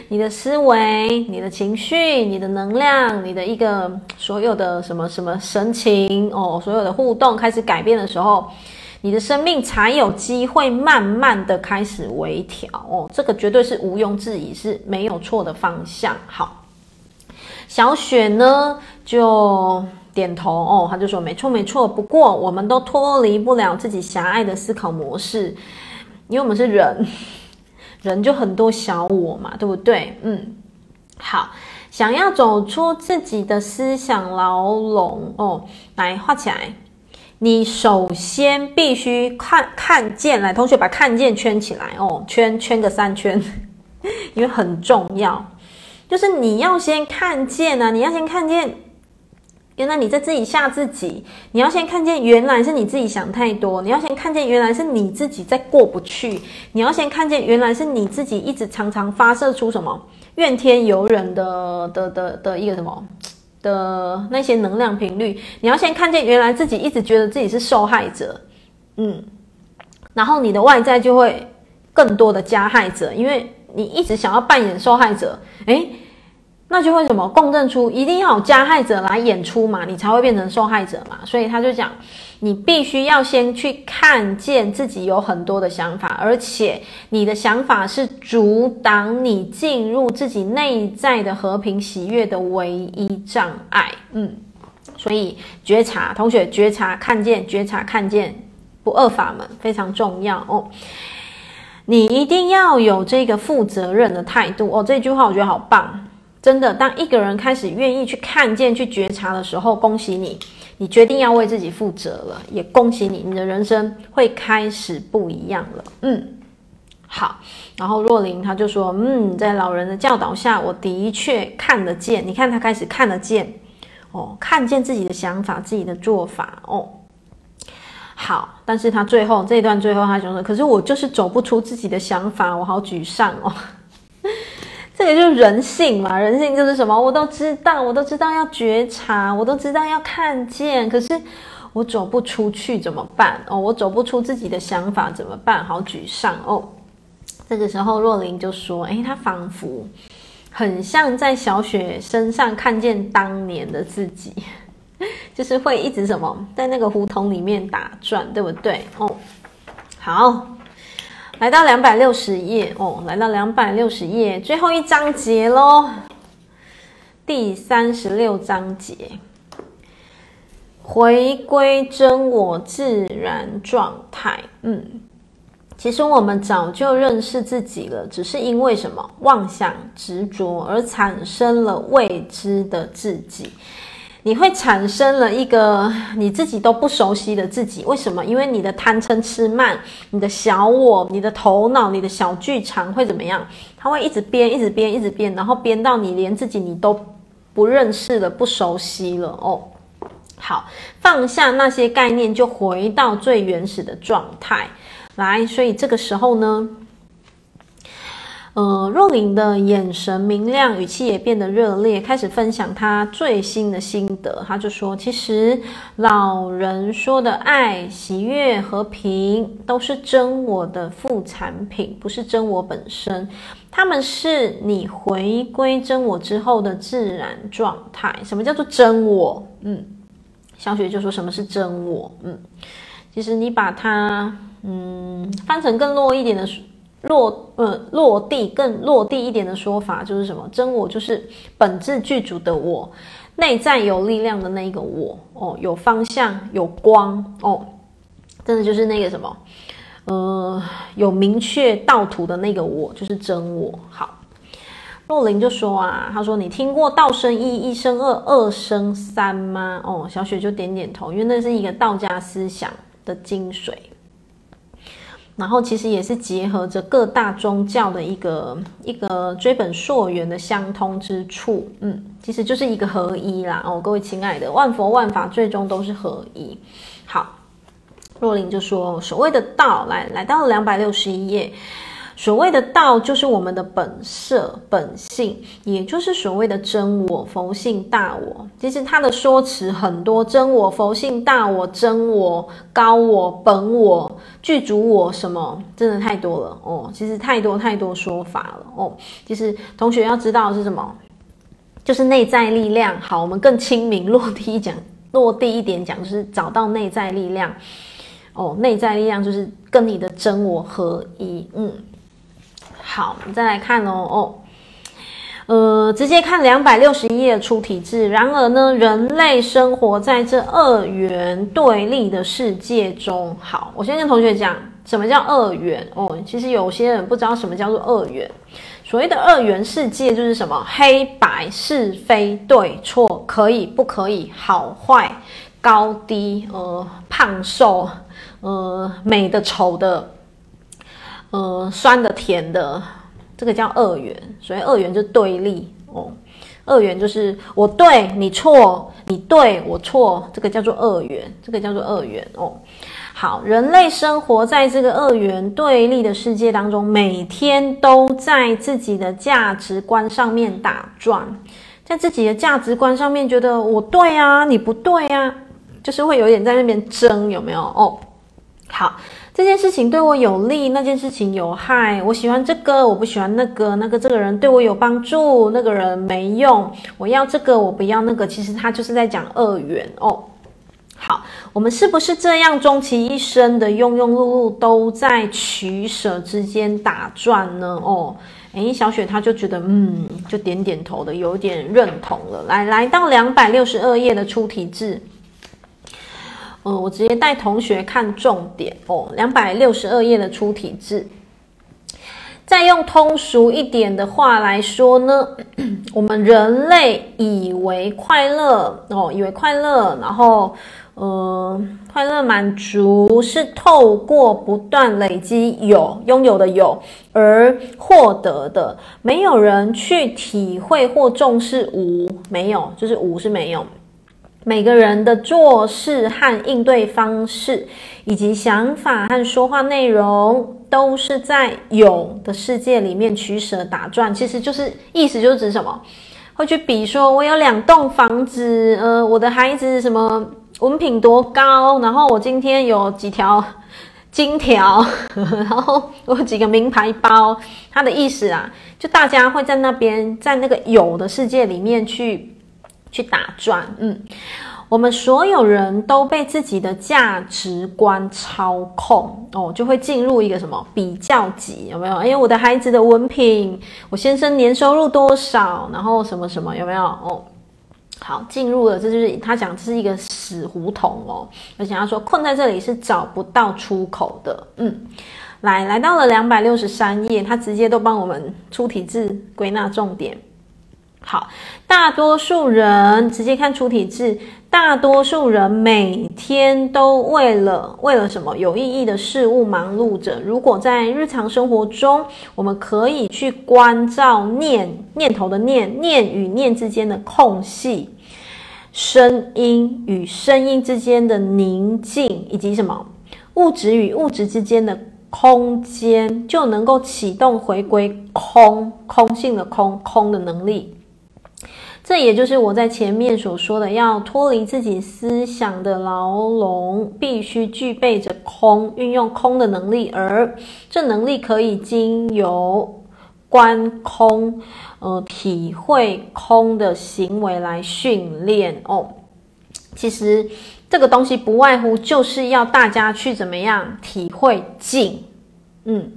你的思维，你的情绪，你的能量，你的一个所有的什么什么神情哦，所有的互动开始改变的时候。你的生命才有机会慢慢的开始微调哦，这个绝对是毋庸置疑是没有错的方向。好，小雪呢就点头哦，他就说没错没错。不过我们都脱离不了自己狭隘的思考模式，因为我们是人，人就很多小我嘛，对不对？嗯，好，想要走出自己的思想牢笼哦，来画起来。你首先必须看看见，来，同学把看见圈起来哦，圈圈个三圈，因为很重要。就是你要先看见啊，你要先看见原来你在自己吓自己，你要先看见原来是你自己想太多，你要先看见原来是你自己在过不去，你要先看见原来是你自己一直常常发射出什么怨天尤人的的的的一个什么的那些能量频率，你要先看见原来自己一直觉得自己是受害者，嗯，然后你的外在就会更多的加害者，因为你一直想要扮演受害者，诶。那就会什么共振出，一定要有加害者来演出嘛，你才会变成受害者嘛。所以他就讲，你必须要先去看见自己有很多的想法，而且你的想法是阻挡你进入自己内在的和平喜悦的唯一障碍。嗯，所以觉察，同学觉察，看见，觉察，看见，不二法门非常重要哦。你一定要有这个负责任的态度哦。这句话我觉得好棒。真的，当一个人开始愿意去看见、去觉察的时候，恭喜你，你决定要为自己负责了，也恭喜你，你的人生会开始不一样了。嗯，好。然后若琳他就说，嗯，在老人的教导下，我的确看得见。你看他开始看得见，哦，看见自己的想法、自己的做法，哦，好。但是他最后这一段最后他就说，可是我就是走不出自己的想法，我好沮丧哦。这个就是人性嘛，人性就是什么？我都知道，我都知道要觉察，我都知道要看见，可是我走不出去怎么办？哦，我走不出自己的想法怎么办？好沮丧哦。这个时候若琳就说：“诶，他仿佛很像在小雪身上看见当年的自己，就是会一直什么在那个胡同里面打转，对不对？哦，好。”来到两百六十页哦，来到两百六十页最后一章节喽，第三十六章节，回归真我自然状态。嗯，其实我们早就认识自己了，只是因为什么妄想执着而产生了未知的自己。你会产生了一个你自己都不熟悉的自己，为什么？因为你的贪嗔痴慢，你的小我，你的头脑，你的小剧场会怎么样？它会一直编，一直编，一直编，然后编到你连自己你都不认识了，不熟悉了哦。好，放下那些概念，就回到最原始的状态来。所以这个时候呢？呃，若琳的眼神明亮，语气也变得热烈，开始分享她最新的心得。她就说：“其实老人说的爱、喜悦、和平，都是真我的副产品，不是真我本身。他们是你回归真我之后的自然状态。什么叫做真我？嗯，小雪就说什么是真我？嗯，其实你把它嗯翻成更弱一点的。”落呃落地更落地一点的说法就是什么？真我就是本质具足的我，内在有力量的那一个我哦，有方向有光哦，真的就是那个什么呃有明确道途的那个我，就是真我。好，若琳就说啊，他说你听过道生一，一生二，二生三吗？哦，小雪就点点头，因为那是一个道家思想的精髓。然后其实也是结合着各大宗教的一个一个追本溯源的相通之处，嗯，其实就是一个合一啦哦，各位亲爱的，万佛万法最终都是合一。好，若琳就说所谓的道，来来到了两百六十一页。所谓的道，就是我们的本色、本性，也就是所谓的真我、佛性、大我。其实它的说辞很多：真我、佛性、大我、真我、高我、本我、具足我，什么真的太多了哦。其实太多太多说法了哦。其实同学要知道的是什么？就是内在力量。好，我们更亲民、落地一讲，落地一点讲，就是找到内在力量。哦，内在力量就是跟你的真我合一。嗯。好，我们再来看哦哦，呃，直接看两百六十一页出体字。然而呢，人类生活在这二元对立的世界中。好，我先跟同学讲什么叫二元哦。其实有些人不知道什么叫做二元。所谓的二元世界就是什么？黑白是非对错，可以不可以，好坏高低，呃，胖瘦，呃，美的丑的。呃，酸的、甜的，这个叫二元，所以二元就对立哦。二元就是我对你错，你对我错，这个叫做二元，这个叫做二元哦。好，人类生活在这个二元对立的世界当中，每天都在自己的价值观上面打转，在自己的价值观上面觉得我对啊，你不对啊，就是会有点在那边争，有没有？哦，好。这件事情对我有利，那件事情有害。我喜欢这个，我不喜欢那个。那个这个人对我有帮助，那个人没用。我要这个，我不要那个。其实他就是在讲二元哦。好，我们是不是这样，终其一生的庸庸碌碌都在取舍之间打转呢？哦，诶，小雪她就觉得，嗯，就点点头的，有点认同了。来，来到两百六十二页的出题字。呃，我直接带同学看重点哦，两百六十二页的出题字。再用通俗一点的话来说呢，我们人类以为快乐哦，以为快乐，然后呃，快乐满足是透过不断累积有拥有的有而获得的，没有人去体会或重视无，没有，就是无是没有。每个人的做事和应对方式，以及想法和说话内容，都是在有的世界里面取舍打转。其实就是意思就是指什么？会去比说，我有两栋房子，呃，我的孩子什么文凭多高，然后我今天有几条 金条，然后我有几个名牌包。他的意思啊，就大家会在那边，在那个有的世界里面去。去打转，嗯，我们所有人都被自己的价值观操控哦，就会进入一个什么比较级，有没有？哎，我的孩子的文凭，我先生年收入多少，然后什么什么，有没有？哦，好，进入了，这就是他讲这是一个死胡同哦，而且他说困在这里是找不到出口的，嗯，来，来到了两百六十三页，他直接都帮我们出题字归纳重点。好，大多数人直接看出体质。大多数人每天都为了为了什么有意义的事物忙碌着。如果在日常生活中，我们可以去关照念念头的念，念与念之间的空隙，声音与声音之间的宁静，以及什么物质与物质之间的空间，就能够启动回归空空性的空空的能力。这也就是我在前面所说的，要脱离自己思想的牢笼，必须具备着空，运用空的能力，而这能力可以经由观空，呃，体会空的行为来训练哦。其实这个东西不外乎就是要大家去怎么样体会静，嗯，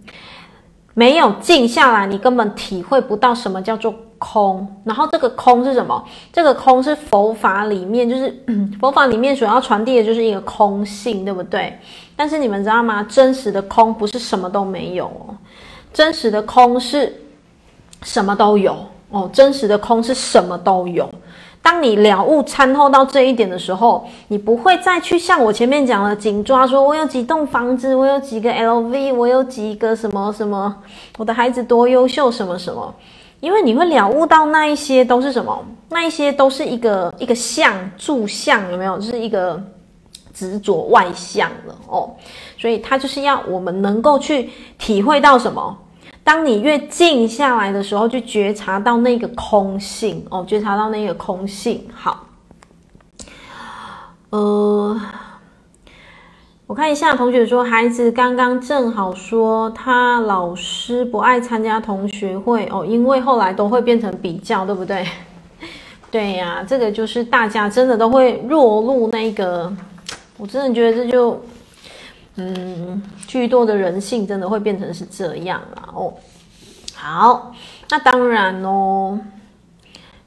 没有静下来，你根本体会不到什么叫做。空，然后这个空是什么？这个空是佛法里面，就是 佛法里面所要传递的就是一个空性，对不对？但是你们知道吗？真实的空不是什么都没有哦，真实的空是什么都有哦，真实的空是什么都有。当你了悟参透到这一点的时候，你不会再去像我前面讲的紧抓，说我有几栋房子，我有几个 LV，我有几个什么什么，我的孩子多优秀，什么什么。因为你会了悟到那一些都是什么？那一些都是一个一个相住相，有没有？就是一个执着外相了哦。所以它就是要我们能够去体会到什么？当你越静下来的时候，就觉察到那个空性哦，觉察到那个空性。好，呃。我看一下，同学说孩子刚刚正好说他老师不爱参加同学会哦，因为后来都会变成比较，对不对？对呀，这个就是大家真的都会落入那个，我真的觉得这就，嗯，巨多的人性真的会变成是这样啊哦。好，那当然哦。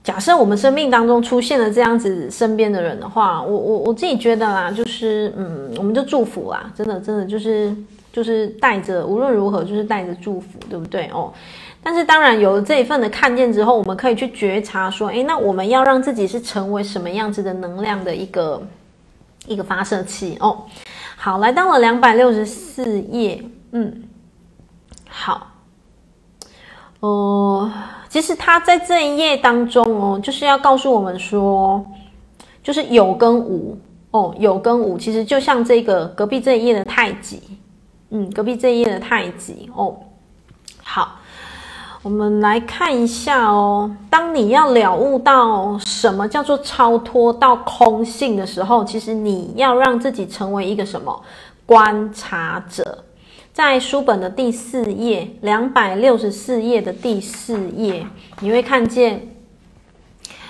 假设我们生命当中出现了这样子身边的人的话，我我我自己觉得啦，就是嗯，我们就祝福啦，真的真的就是就是带着无论如何就是带着祝福，对不对哦？但是当然有了这一份的看见之后，我们可以去觉察说，诶，那我们要让自己是成为什么样子的能量的一个一个发射器哦。好，来到了两百六十四页，嗯，好。呃，其实他在这一页当中哦，就是要告诉我们说，就是有跟无哦，有跟无，其实就像这个隔壁这一页的太极，嗯，隔壁这一页的太极哦。好，我们来看一下哦，当你要了悟到什么叫做超脱到空性的时候，其实你要让自己成为一个什么观察者。在书本的第四页，两百六十四页的第四页，你会看见，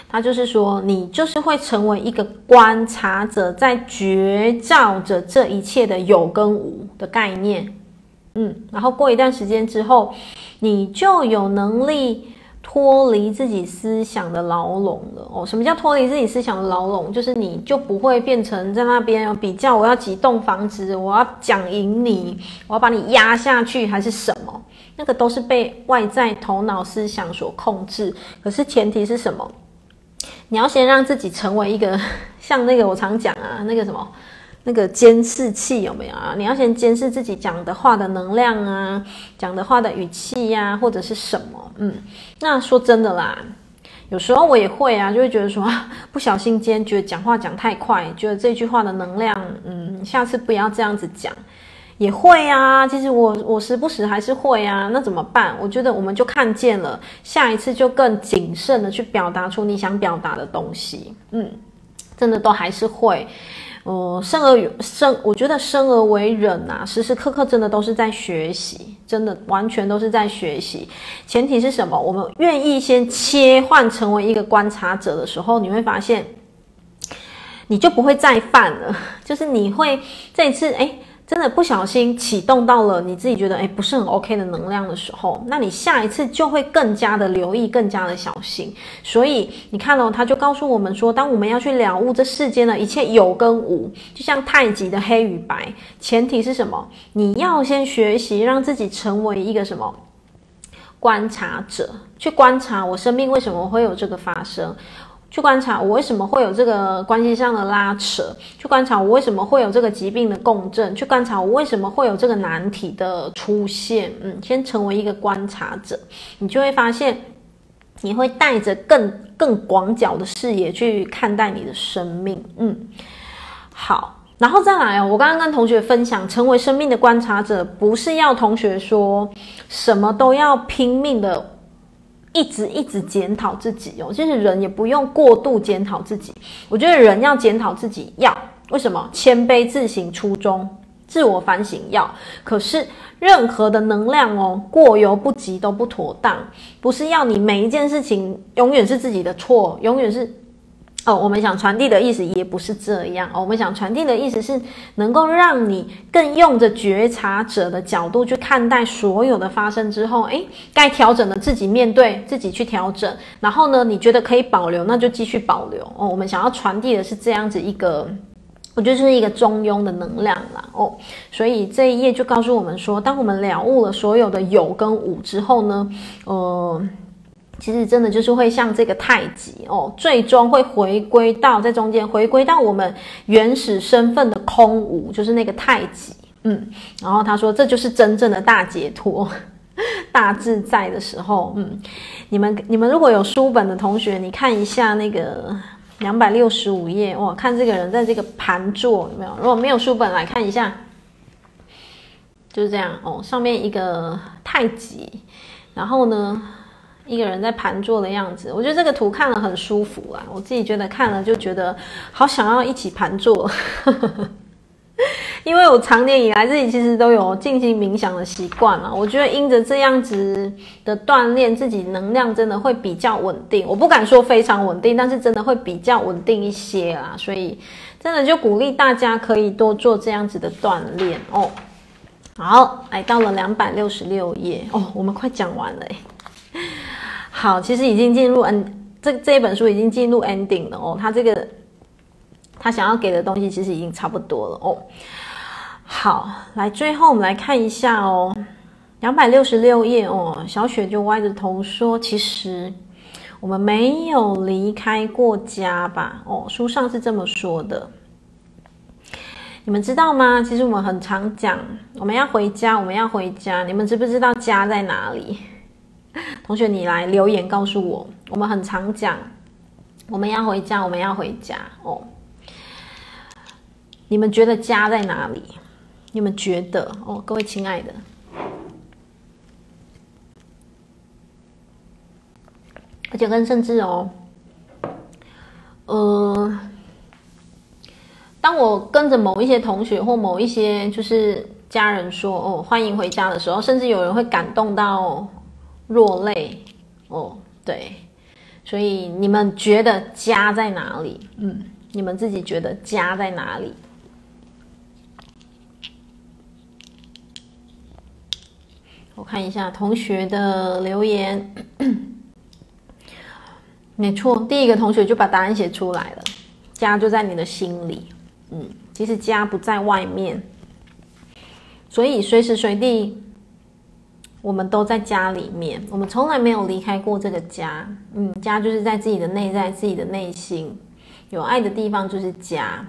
他就是说，你就是会成为一个观察者，在觉照着这一切的有跟无的概念，嗯，然后过一段时间之后，你就有能力。脱离自己思想的牢笼了哦。什么叫脱离自己思想的牢笼？就是你就不会变成在那边比较，我要几栋房子，我要讲赢你，我要把你压下去，还是什么？那个都是被外在头脑思想所控制。可是前提是什么？你要先让自己成为一个 像那个我常讲啊，那个什么。那个监视器有没有啊？你要先监视自己讲的话的能量啊，讲的话的语气呀、或者是什么？嗯，那说真的啦，有时候我也会啊，就会觉得说，不小心间觉得讲话讲太快，觉得这句话的能量，嗯，下次不要这样子讲，也会啊。其实我我时不时还是会啊，那怎么办？我觉得我们就看见了，下一次就更谨慎的去表达出你想表达的东西。嗯，真的都还是会。哦、呃，生而生，我觉得生而为人啊，时时刻刻真的都是在学习，真的完全都是在学习。前提是什么？我们愿意先切换成为一个观察者的时候，你会发现，你就不会再犯了。就是你会这一次，诶真的不小心启动到了你自己觉得诶不是很 OK 的能量的时候，那你下一次就会更加的留意，更加的小心。所以你看哦，他就告诉我们说，当我们要去了悟这世间的一切有跟无，就像太极的黑与白，前提是什么？你要先学习让自己成为一个什么观察者，去观察我生命为什么会有这个发生。去观察我为什么会有这个关系上的拉扯，去观察我为什么会有这个疾病的共振，去观察我为什么会有这个难题的出现。嗯，先成为一个观察者，你就会发现，你会带着更更广角的视野去看待你的生命。嗯，好，然后再来哦，我刚刚跟同学分享，成为生命的观察者，不是要同学说什么都要拼命的。一直一直检讨自己哦，就是人也不用过度检讨自己。我觉得人要检讨自己要为什么？谦卑、自省、初衷、自我反省要。可是任何的能量哦，过犹不及都不妥当。不是要你每一件事情永远是自己的错，永远是。哦，我们想传递的意思也不是这样哦。我们想传递的意思是，能够让你更用着觉察者的角度去看待所有的发生之后，诶，该调整的自己面对，自己去调整。然后呢，你觉得可以保留，那就继续保留哦。我们想要传递的是这样子一个，我觉得是一个中庸的能量啦哦。所以这一页就告诉我们说，当我们了悟了所有的有跟无之后呢，呃。其实真的就是会像这个太极哦，最终会回归到在中间，回归到我们原始身份的空无，就是那个太极。嗯，然后他说这就是真正的大解脱、大自在的时候。嗯，你们你们如果有书本的同学，你看一下那个两百六十五页哇，看这个人在这个盘坐有没有？如果没有书本来看一下，就是这样哦，上面一个太极，然后呢？一个人在盘坐的样子，我觉得这个图看了很舒服啊！我自己觉得看了就觉得好想要一起盘坐，因为我长年以来自己其实都有进行冥想的习惯嘛。我觉得因着这样子的锻炼，自己能量真的会比较稳定。我不敢说非常稳定，但是真的会比较稳定一些啦。所以真的就鼓励大家可以多做这样子的锻炼哦。好，来到了两百六十六页哦，我们快讲完了诶好，其实已经进入 end 这这一本书已经进入 ending 了哦。他这个他想要给的东西其实已经差不多了哦。好，来最后我们来看一下哦，两百六十六页哦。小雪就歪着头说：“其实我们没有离开过家吧？哦，书上是这么说的。你们知道吗？其实我们很常讲，我们要回家，我们要回家。你们知不知道家在哪里？” 同学，你来留言告诉我。我们很常讲，我们要回家，我们要回家哦。你们觉得家在哪里？你们觉得哦，各位亲爱的，而且跟甚至哦，呃，当我跟着某一些同学或某一些就是家人说哦，欢迎回家的时候，甚至有人会感动到落泪哦，对，所以你们觉得家在哪里？嗯，你们自己觉得家在哪里？我看一下同学的留言，没错，第一个同学就把答案写出来了，家就在你的心里，嗯，其实家不在外面，所以随时随地我们都在家里面，我们从来没有离开过这个家，嗯，家就是在自己的内在、自己的内心，有爱的地方就是家，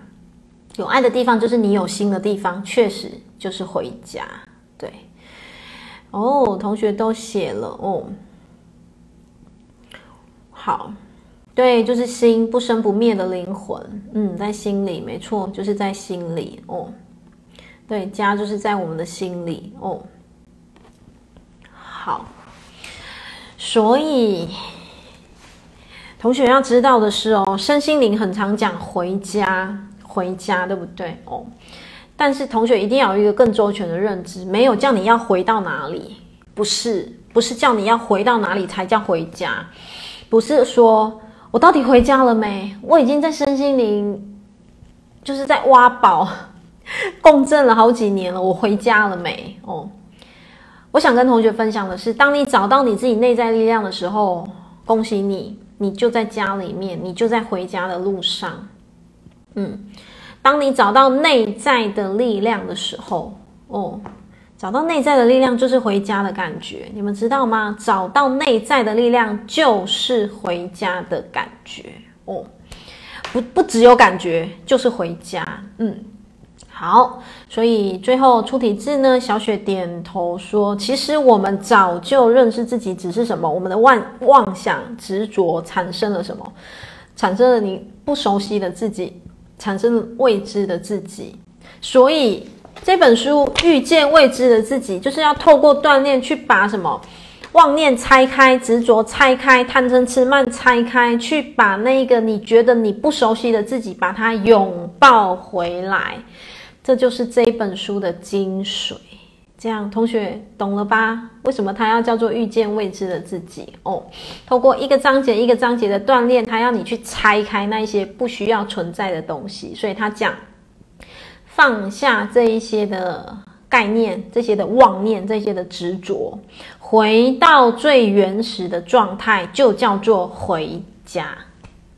有爱的地方就是你有心的地方，确实就是回家，对。哦，同学都写了哦。好，对，就是心不生不灭的灵魂，嗯，在心里，没错，就是在心里哦。对，家就是在我们的心里哦。好，所以同学要知道的是哦，身心灵很常讲回家，回家，对不对？哦。但是同学一定要有一个更周全的认知，没有叫你要回到哪里，不是，不是叫你要回到哪里才叫回家，不是说我到底回家了没？我已经在身心灵，就是在挖宝 共振了好几年了，我回家了没？哦，我想跟同学分享的是，当你找到你自己内在力量的时候，恭喜你，你就在家里面，你就在回家的路上，嗯。当你找到内在的力量的时候，哦，找到内在的力量就是回家的感觉，你们知道吗？找到内在的力量就是回家的感觉，哦，不不只有感觉，就是回家。嗯，好，所以最后出题字呢，小雪点头说，其实我们早就认识自己，只是什么？我们的妄妄想执着产生了什么？产生了你不熟悉的自己。产生未知的自己，所以这本书遇见未知的自己，就是要透过锻炼去把什么妄念拆开、执着拆开、贪嗔痴慢拆开，去把那个你觉得你不熟悉的自己，把它拥抱回来。这就是这一本书的精髓。这样，同学懂了吧？为什么它要叫做遇见未知的自己？哦，透过一个章节一个章节的锻炼，它要你去拆开那些不需要存在的东西。所以他讲放下这一些的概念、这些的妄念、这些的执着，回到最原始的状态，就叫做回家。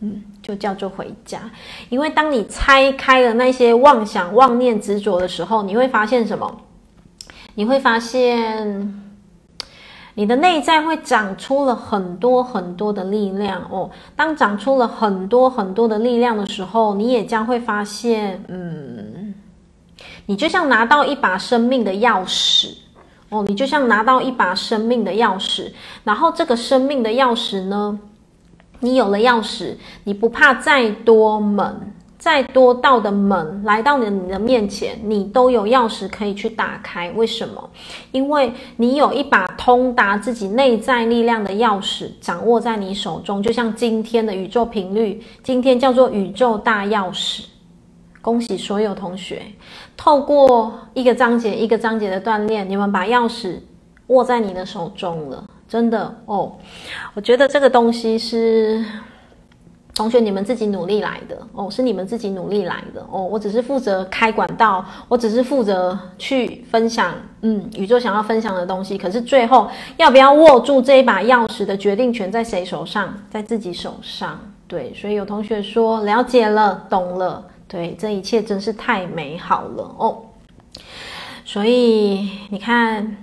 嗯，就叫做回家。因为当你拆开了那些妄想、妄念、执着的时候，你会发现什么？你会发现，你的内在会长出了很多很多的力量哦。当长出了很多很多的力量的时候，你也将会发现，嗯，你就像拿到一把生命的钥匙哦，你就像拿到一把生命的钥匙。然后这个生命的钥匙呢，你有了钥匙，你不怕再多门。再多道的门来到你的面前，你都有钥匙可以去打开。为什么？因为你有一把通达自己内在力量的钥匙，掌握在你手中。就像今天的宇宙频率，今天叫做宇宙大钥匙。恭喜所有同学，透过一个章节一个章节的锻炼，你们把钥匙握在你的手中了。真的哦，我觉得这个东西是。同学，你们自己努力来的哦，是你们自己努力来的哦。我只是负责开管道，我只是负责去分享，嗯，宇宙想要分享的东西。可是最后要不要握住这一把钥匙的决定权在谁手上？在自己手上。对，所以有同学说了解了，懂了。对，这一切真是太美好了哦。所以你看，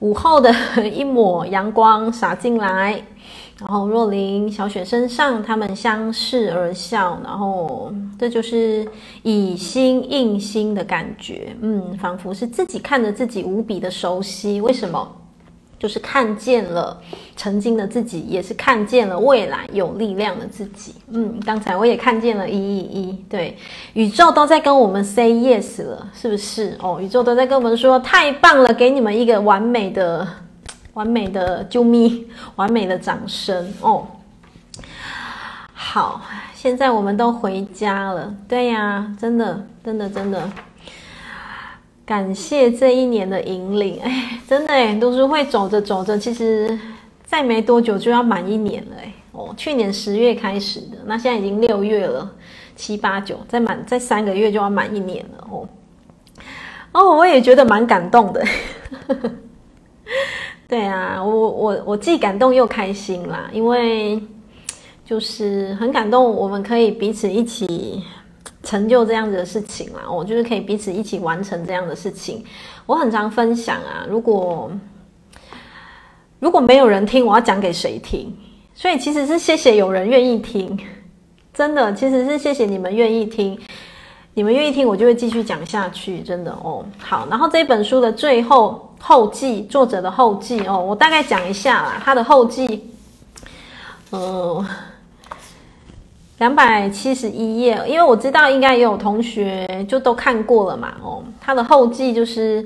午后的一抹阳光洒进来。然后若琳、小雪身上，他们相视而笑，然后这就是以心应心的感觉，嗯，仿佛是自己看着自己无比的熟悉。为什么？就是看见了曾经的自己，也是看见了未来有力量的自己。嗯，刚才我也看见了一一一，对，宇宙都在跟我们 say yes 了，是不是？哦，宇宙都在跟我们说太棒了，给你们一个完美的、完美的啾咪，完美的掌声哦。好，现在我们都回家了。对呀，真的，真的，真的。感谢这一年的引领，哎，真的哎，读书会走着走着，其实再没多久就要满一年了哎。哦，去年十月开始的，那现在已经六月了，七八九，再满再三个月就要满一年了哦。哦，我也觉得蛮感动的。对啊，我我我既感动又开心啦，因为就是很感动，我们可以彼此一起。成就这样子的事情啦，我就是可以彼此一起完成这样的事情。我很常分享啊，如果如果没有人听，我要讲给谁听？所以其实是谢谢有人愿意听，真的，其实是谢谢你们愿意听，你们愿意听，我就会继续讲下去，真的哦。好，然后这本书的最后后记，作者的后记哦，我大概讲一下啦，他的后记，嗯、两百七十一页，因为我知道应该也有同学就都看过了嘛。哦，他的后记就是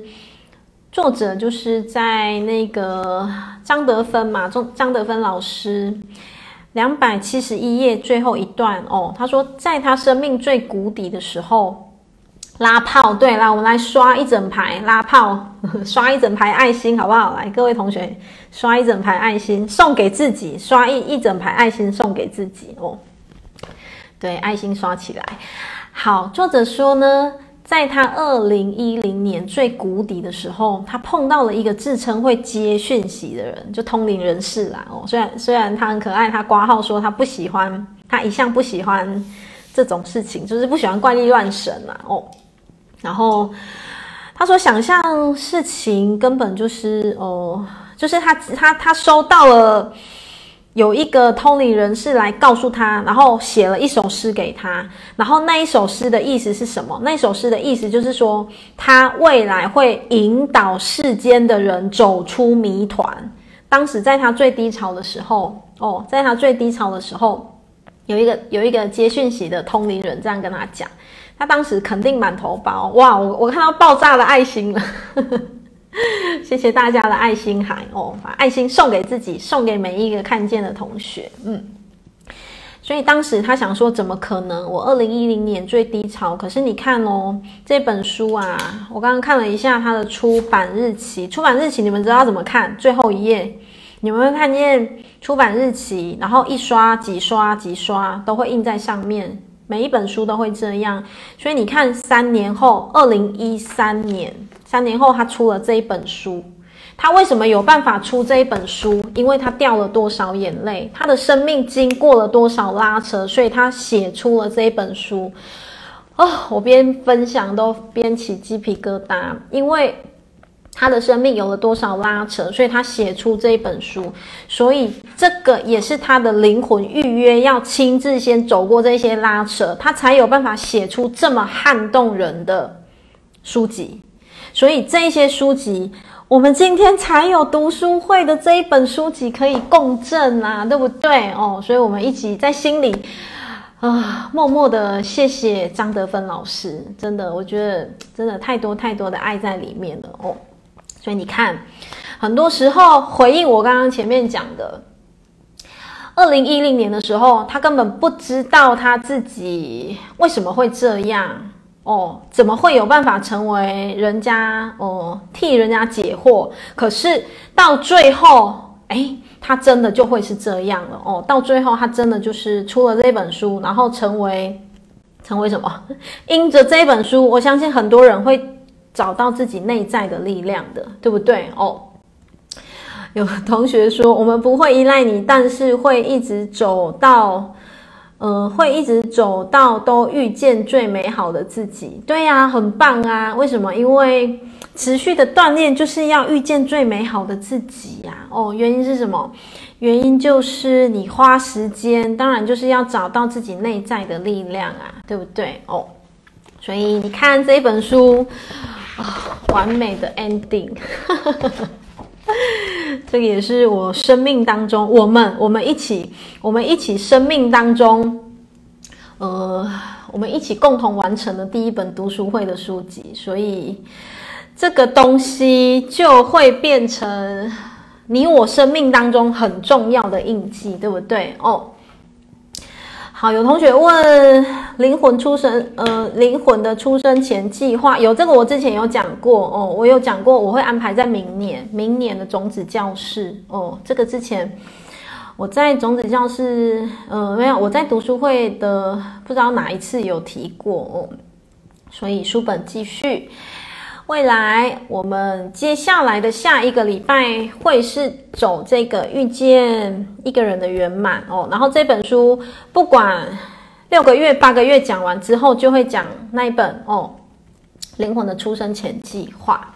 作者就是在那个张德芬嘛，张张德芬老师两百七十一页最后一段哦，他说在他生命最谷底的时候拉炮，对，啦我们来刷一整排拉炮，刷一整排爱心好不好？来，各位同学刷一整排爱心送给自己，刷一一整排爱心送给自己哦。对，爱心刷起来。好，作者说呢，在他二零一零年最谷底的时候，他碰到了一个自称会接讯息的人，就通灵人士啦。哦，虽然虽然他很可爱，他挂号说他不喜欢，他一向不喜欢这种事情，就是不喜欢怪力乱神嘛。哦，然后他说，想象事情根本就是哦，就是他他他收到了。有一个通灵人士来告诉他，然后写了一首诗给他，然后那一首诗的意思是什么？那首诗的意思就是说，他未来会引导世间的人走出谜团。当时在他最低潮的时候，哦，在他最低潮的时候，有一个有一个接讯息的通灵人这样跟他讲，他当时肯定满头包，哇，我我看到爆炸的爱心了。谢谢大家的爱心海哦，把爱心送给自己，送给每一个看见的同学。嗯，所以当时他想说，怎么可能？我二零一零年最低潮，可是你看哦，这本书啊，我刚刚看了一下它的出版日期，出版日期你们知道怎么看？最后一页，你们会看见出版日期，然后一刷、几刷、几刷都会印在上面，每一本书都会这样。所以你看，三年后，二零一三年。三年后，他出了这一本书。他为什么有办法出这一本书？因为他掉了多少眼泪，他的生命经过了多少拉扯，所以他写出了这一本书。哦，我边分享都边起鸡皮疙瘩，因为他的生命有了多少拉扯，所以他写出这一本书。所以这个也是他的灵魂预约，要亲自先走过这些拉扯，他才有办法写出这么撼动人的书籍。所以这些书籍，我们今天才有读书会的这一本书籍可以共振啊，对不对哦？所以我们一起在心里啊、默默的谢谢张德芬老师，真的，我觉得真的太多太多的爱在里面了哦。所以你看，很多时候回应我刚刚前面讲的，二零一零年的时候，他根本不知道他自己为什么会这样。哦，怎么会有办法成为人家哦，替人家解惑？可是到最后，诶，他真的就会是这样了哦。到最后，他真的就是出了这本书，然后成为成为什么？因着这本书，我相信很多人会找到自己内在的力量的，对不对？哦，有同学说，我们不会依赖你，但是会一直走到。嗯，会一直走到都遇见最美好的自己。对呀，很棒啊！为什么？因为持续的锻炼就是要遇见最美好的自己呀。哦，原因是什么？原因就是你花时间，当然就是要找到自己内在的力量啊，对不对？哦，所以你看这本书，啊，完美的 ending。这个也是我生命当中，我们我们一起，我们一起生命当中，呃，我们一起共同完成的第一本读书会的书籍，所以这个东西就会变成你我生命当中很重要的印记，对不对？哦。好，有同学问灵魂出生，呃，灵魂的出生前计划有这个，我之前有讲过哦，我有讲过，我会安排在明年，明年的种子教室哦，这个之前我在种子教室，呃，没有，我在读书会的不知道哪一次有提过哦，所以书本继续。未来我们接下来的下一个礼拜会是走这个遇见一个人的圆满哦，然后这本书不管六个月、八个月讲完之后，就会讲那一本哦，灵魂的出生前计划。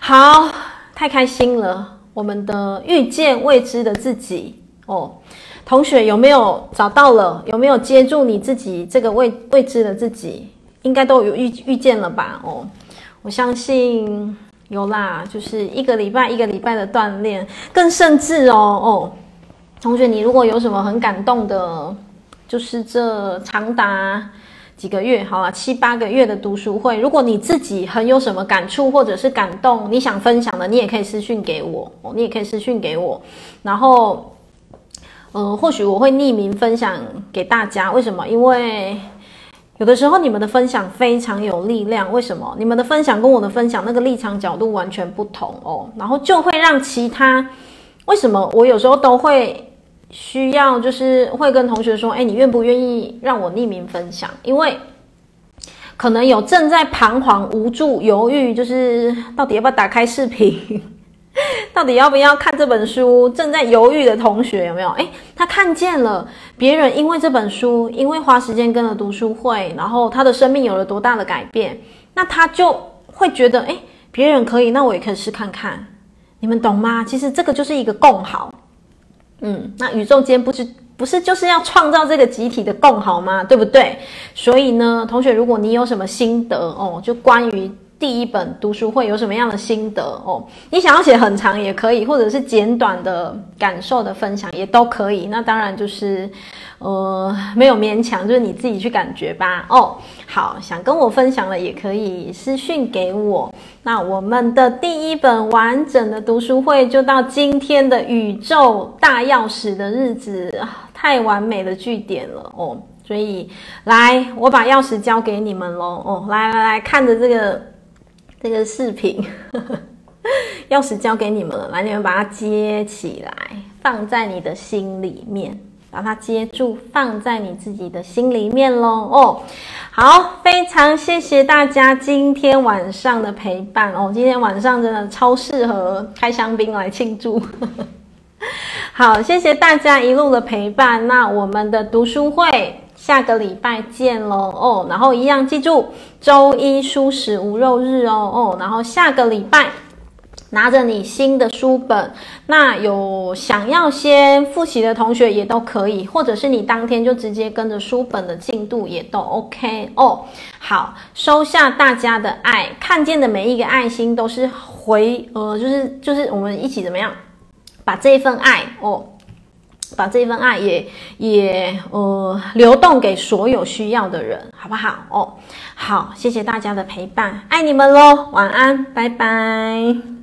好，太开心了！我们的遇见未知的自己哦，同学有没有找到了？有没有接住你自己这个未未知的自己？应该都有遇遇见了吧？哦。我相信有啦，就是一个礼拜一个礼拜的锻炼，更甚至哦哦，同学，你如果有什么很感动的，就是这长达几个月，好了，七八个月的读书会，如果你自己很有什么感触或者是感动，你想分享的，你也可以私讯给我哦，你也可以私讯给我，然后，呃，或许我会匿名分享给大家，为什么？因为。有的时候你们的分享非常有力量，为什么？你们的分享跟我的分享那个立场角度完全不同哦，然后就会让其他，为什么我有时候都会需要，就是会跟同学说，哎，你愿不愿意让我匿名分享？因为可能有正在彷徨、无助、犹豫，就是到底要不要打开视频。到底要不要看这本书？正在犹豫的同学有没有？诶，他看见了别人因为这本书，因为花时间跟了读书会，然后他的生命有了多大的改变，那他就会觉得，诶，别人可以，那我也可以试看看。你们懂吗？其实这个就是一个共好。嗯，那宇宙间不是不是就是要创造这个集体的共好吗？对不对？所以呢，同学，如果你有什么心得哦，就关于。第一本读书会有什么样的心得哦？你想要写很长也可以，或者是简短的感受的分享也都可以。那当然就是，呃，没有勉强，就是你自己去感觉吧。哦，好，想跟我分享的也可以私讯给我。那我们的第一本完整的读书会就到今天的宇宙大钥匙的日子，太完美的句点了哦。所以来，我把钥匙交给你们喽。哦，来来来，看着这个。这个视频，钥匙交给你们了，来，你们把它接起来，放在你的心里面，把它接住，放在你自己的心里面喽。哦，好，非常谢谢大家今天晚上的陪伴哦，今天晚上真的超适合开香槟来庆祝。好，谢谢大家一路的陪伴，那我们的读书会。下个礼拜见喽哦，然后一样记住，周一蔬食无肉日哦哦，然后下个礼拜拿着你新的书本，那有想要先复习的同学也都可以，或者是你当天就直接跟着书本的进度也都 OK 哦。好，收下大家的爱，看见的每一个爱心都是回呃，就是就是我们一起怎么样把这份爱哦。把这份爱也也呃流动给所有需要的人，好不好？哦，好，谢谢大家的陪伴，爱你们喽，晚安，拜拜。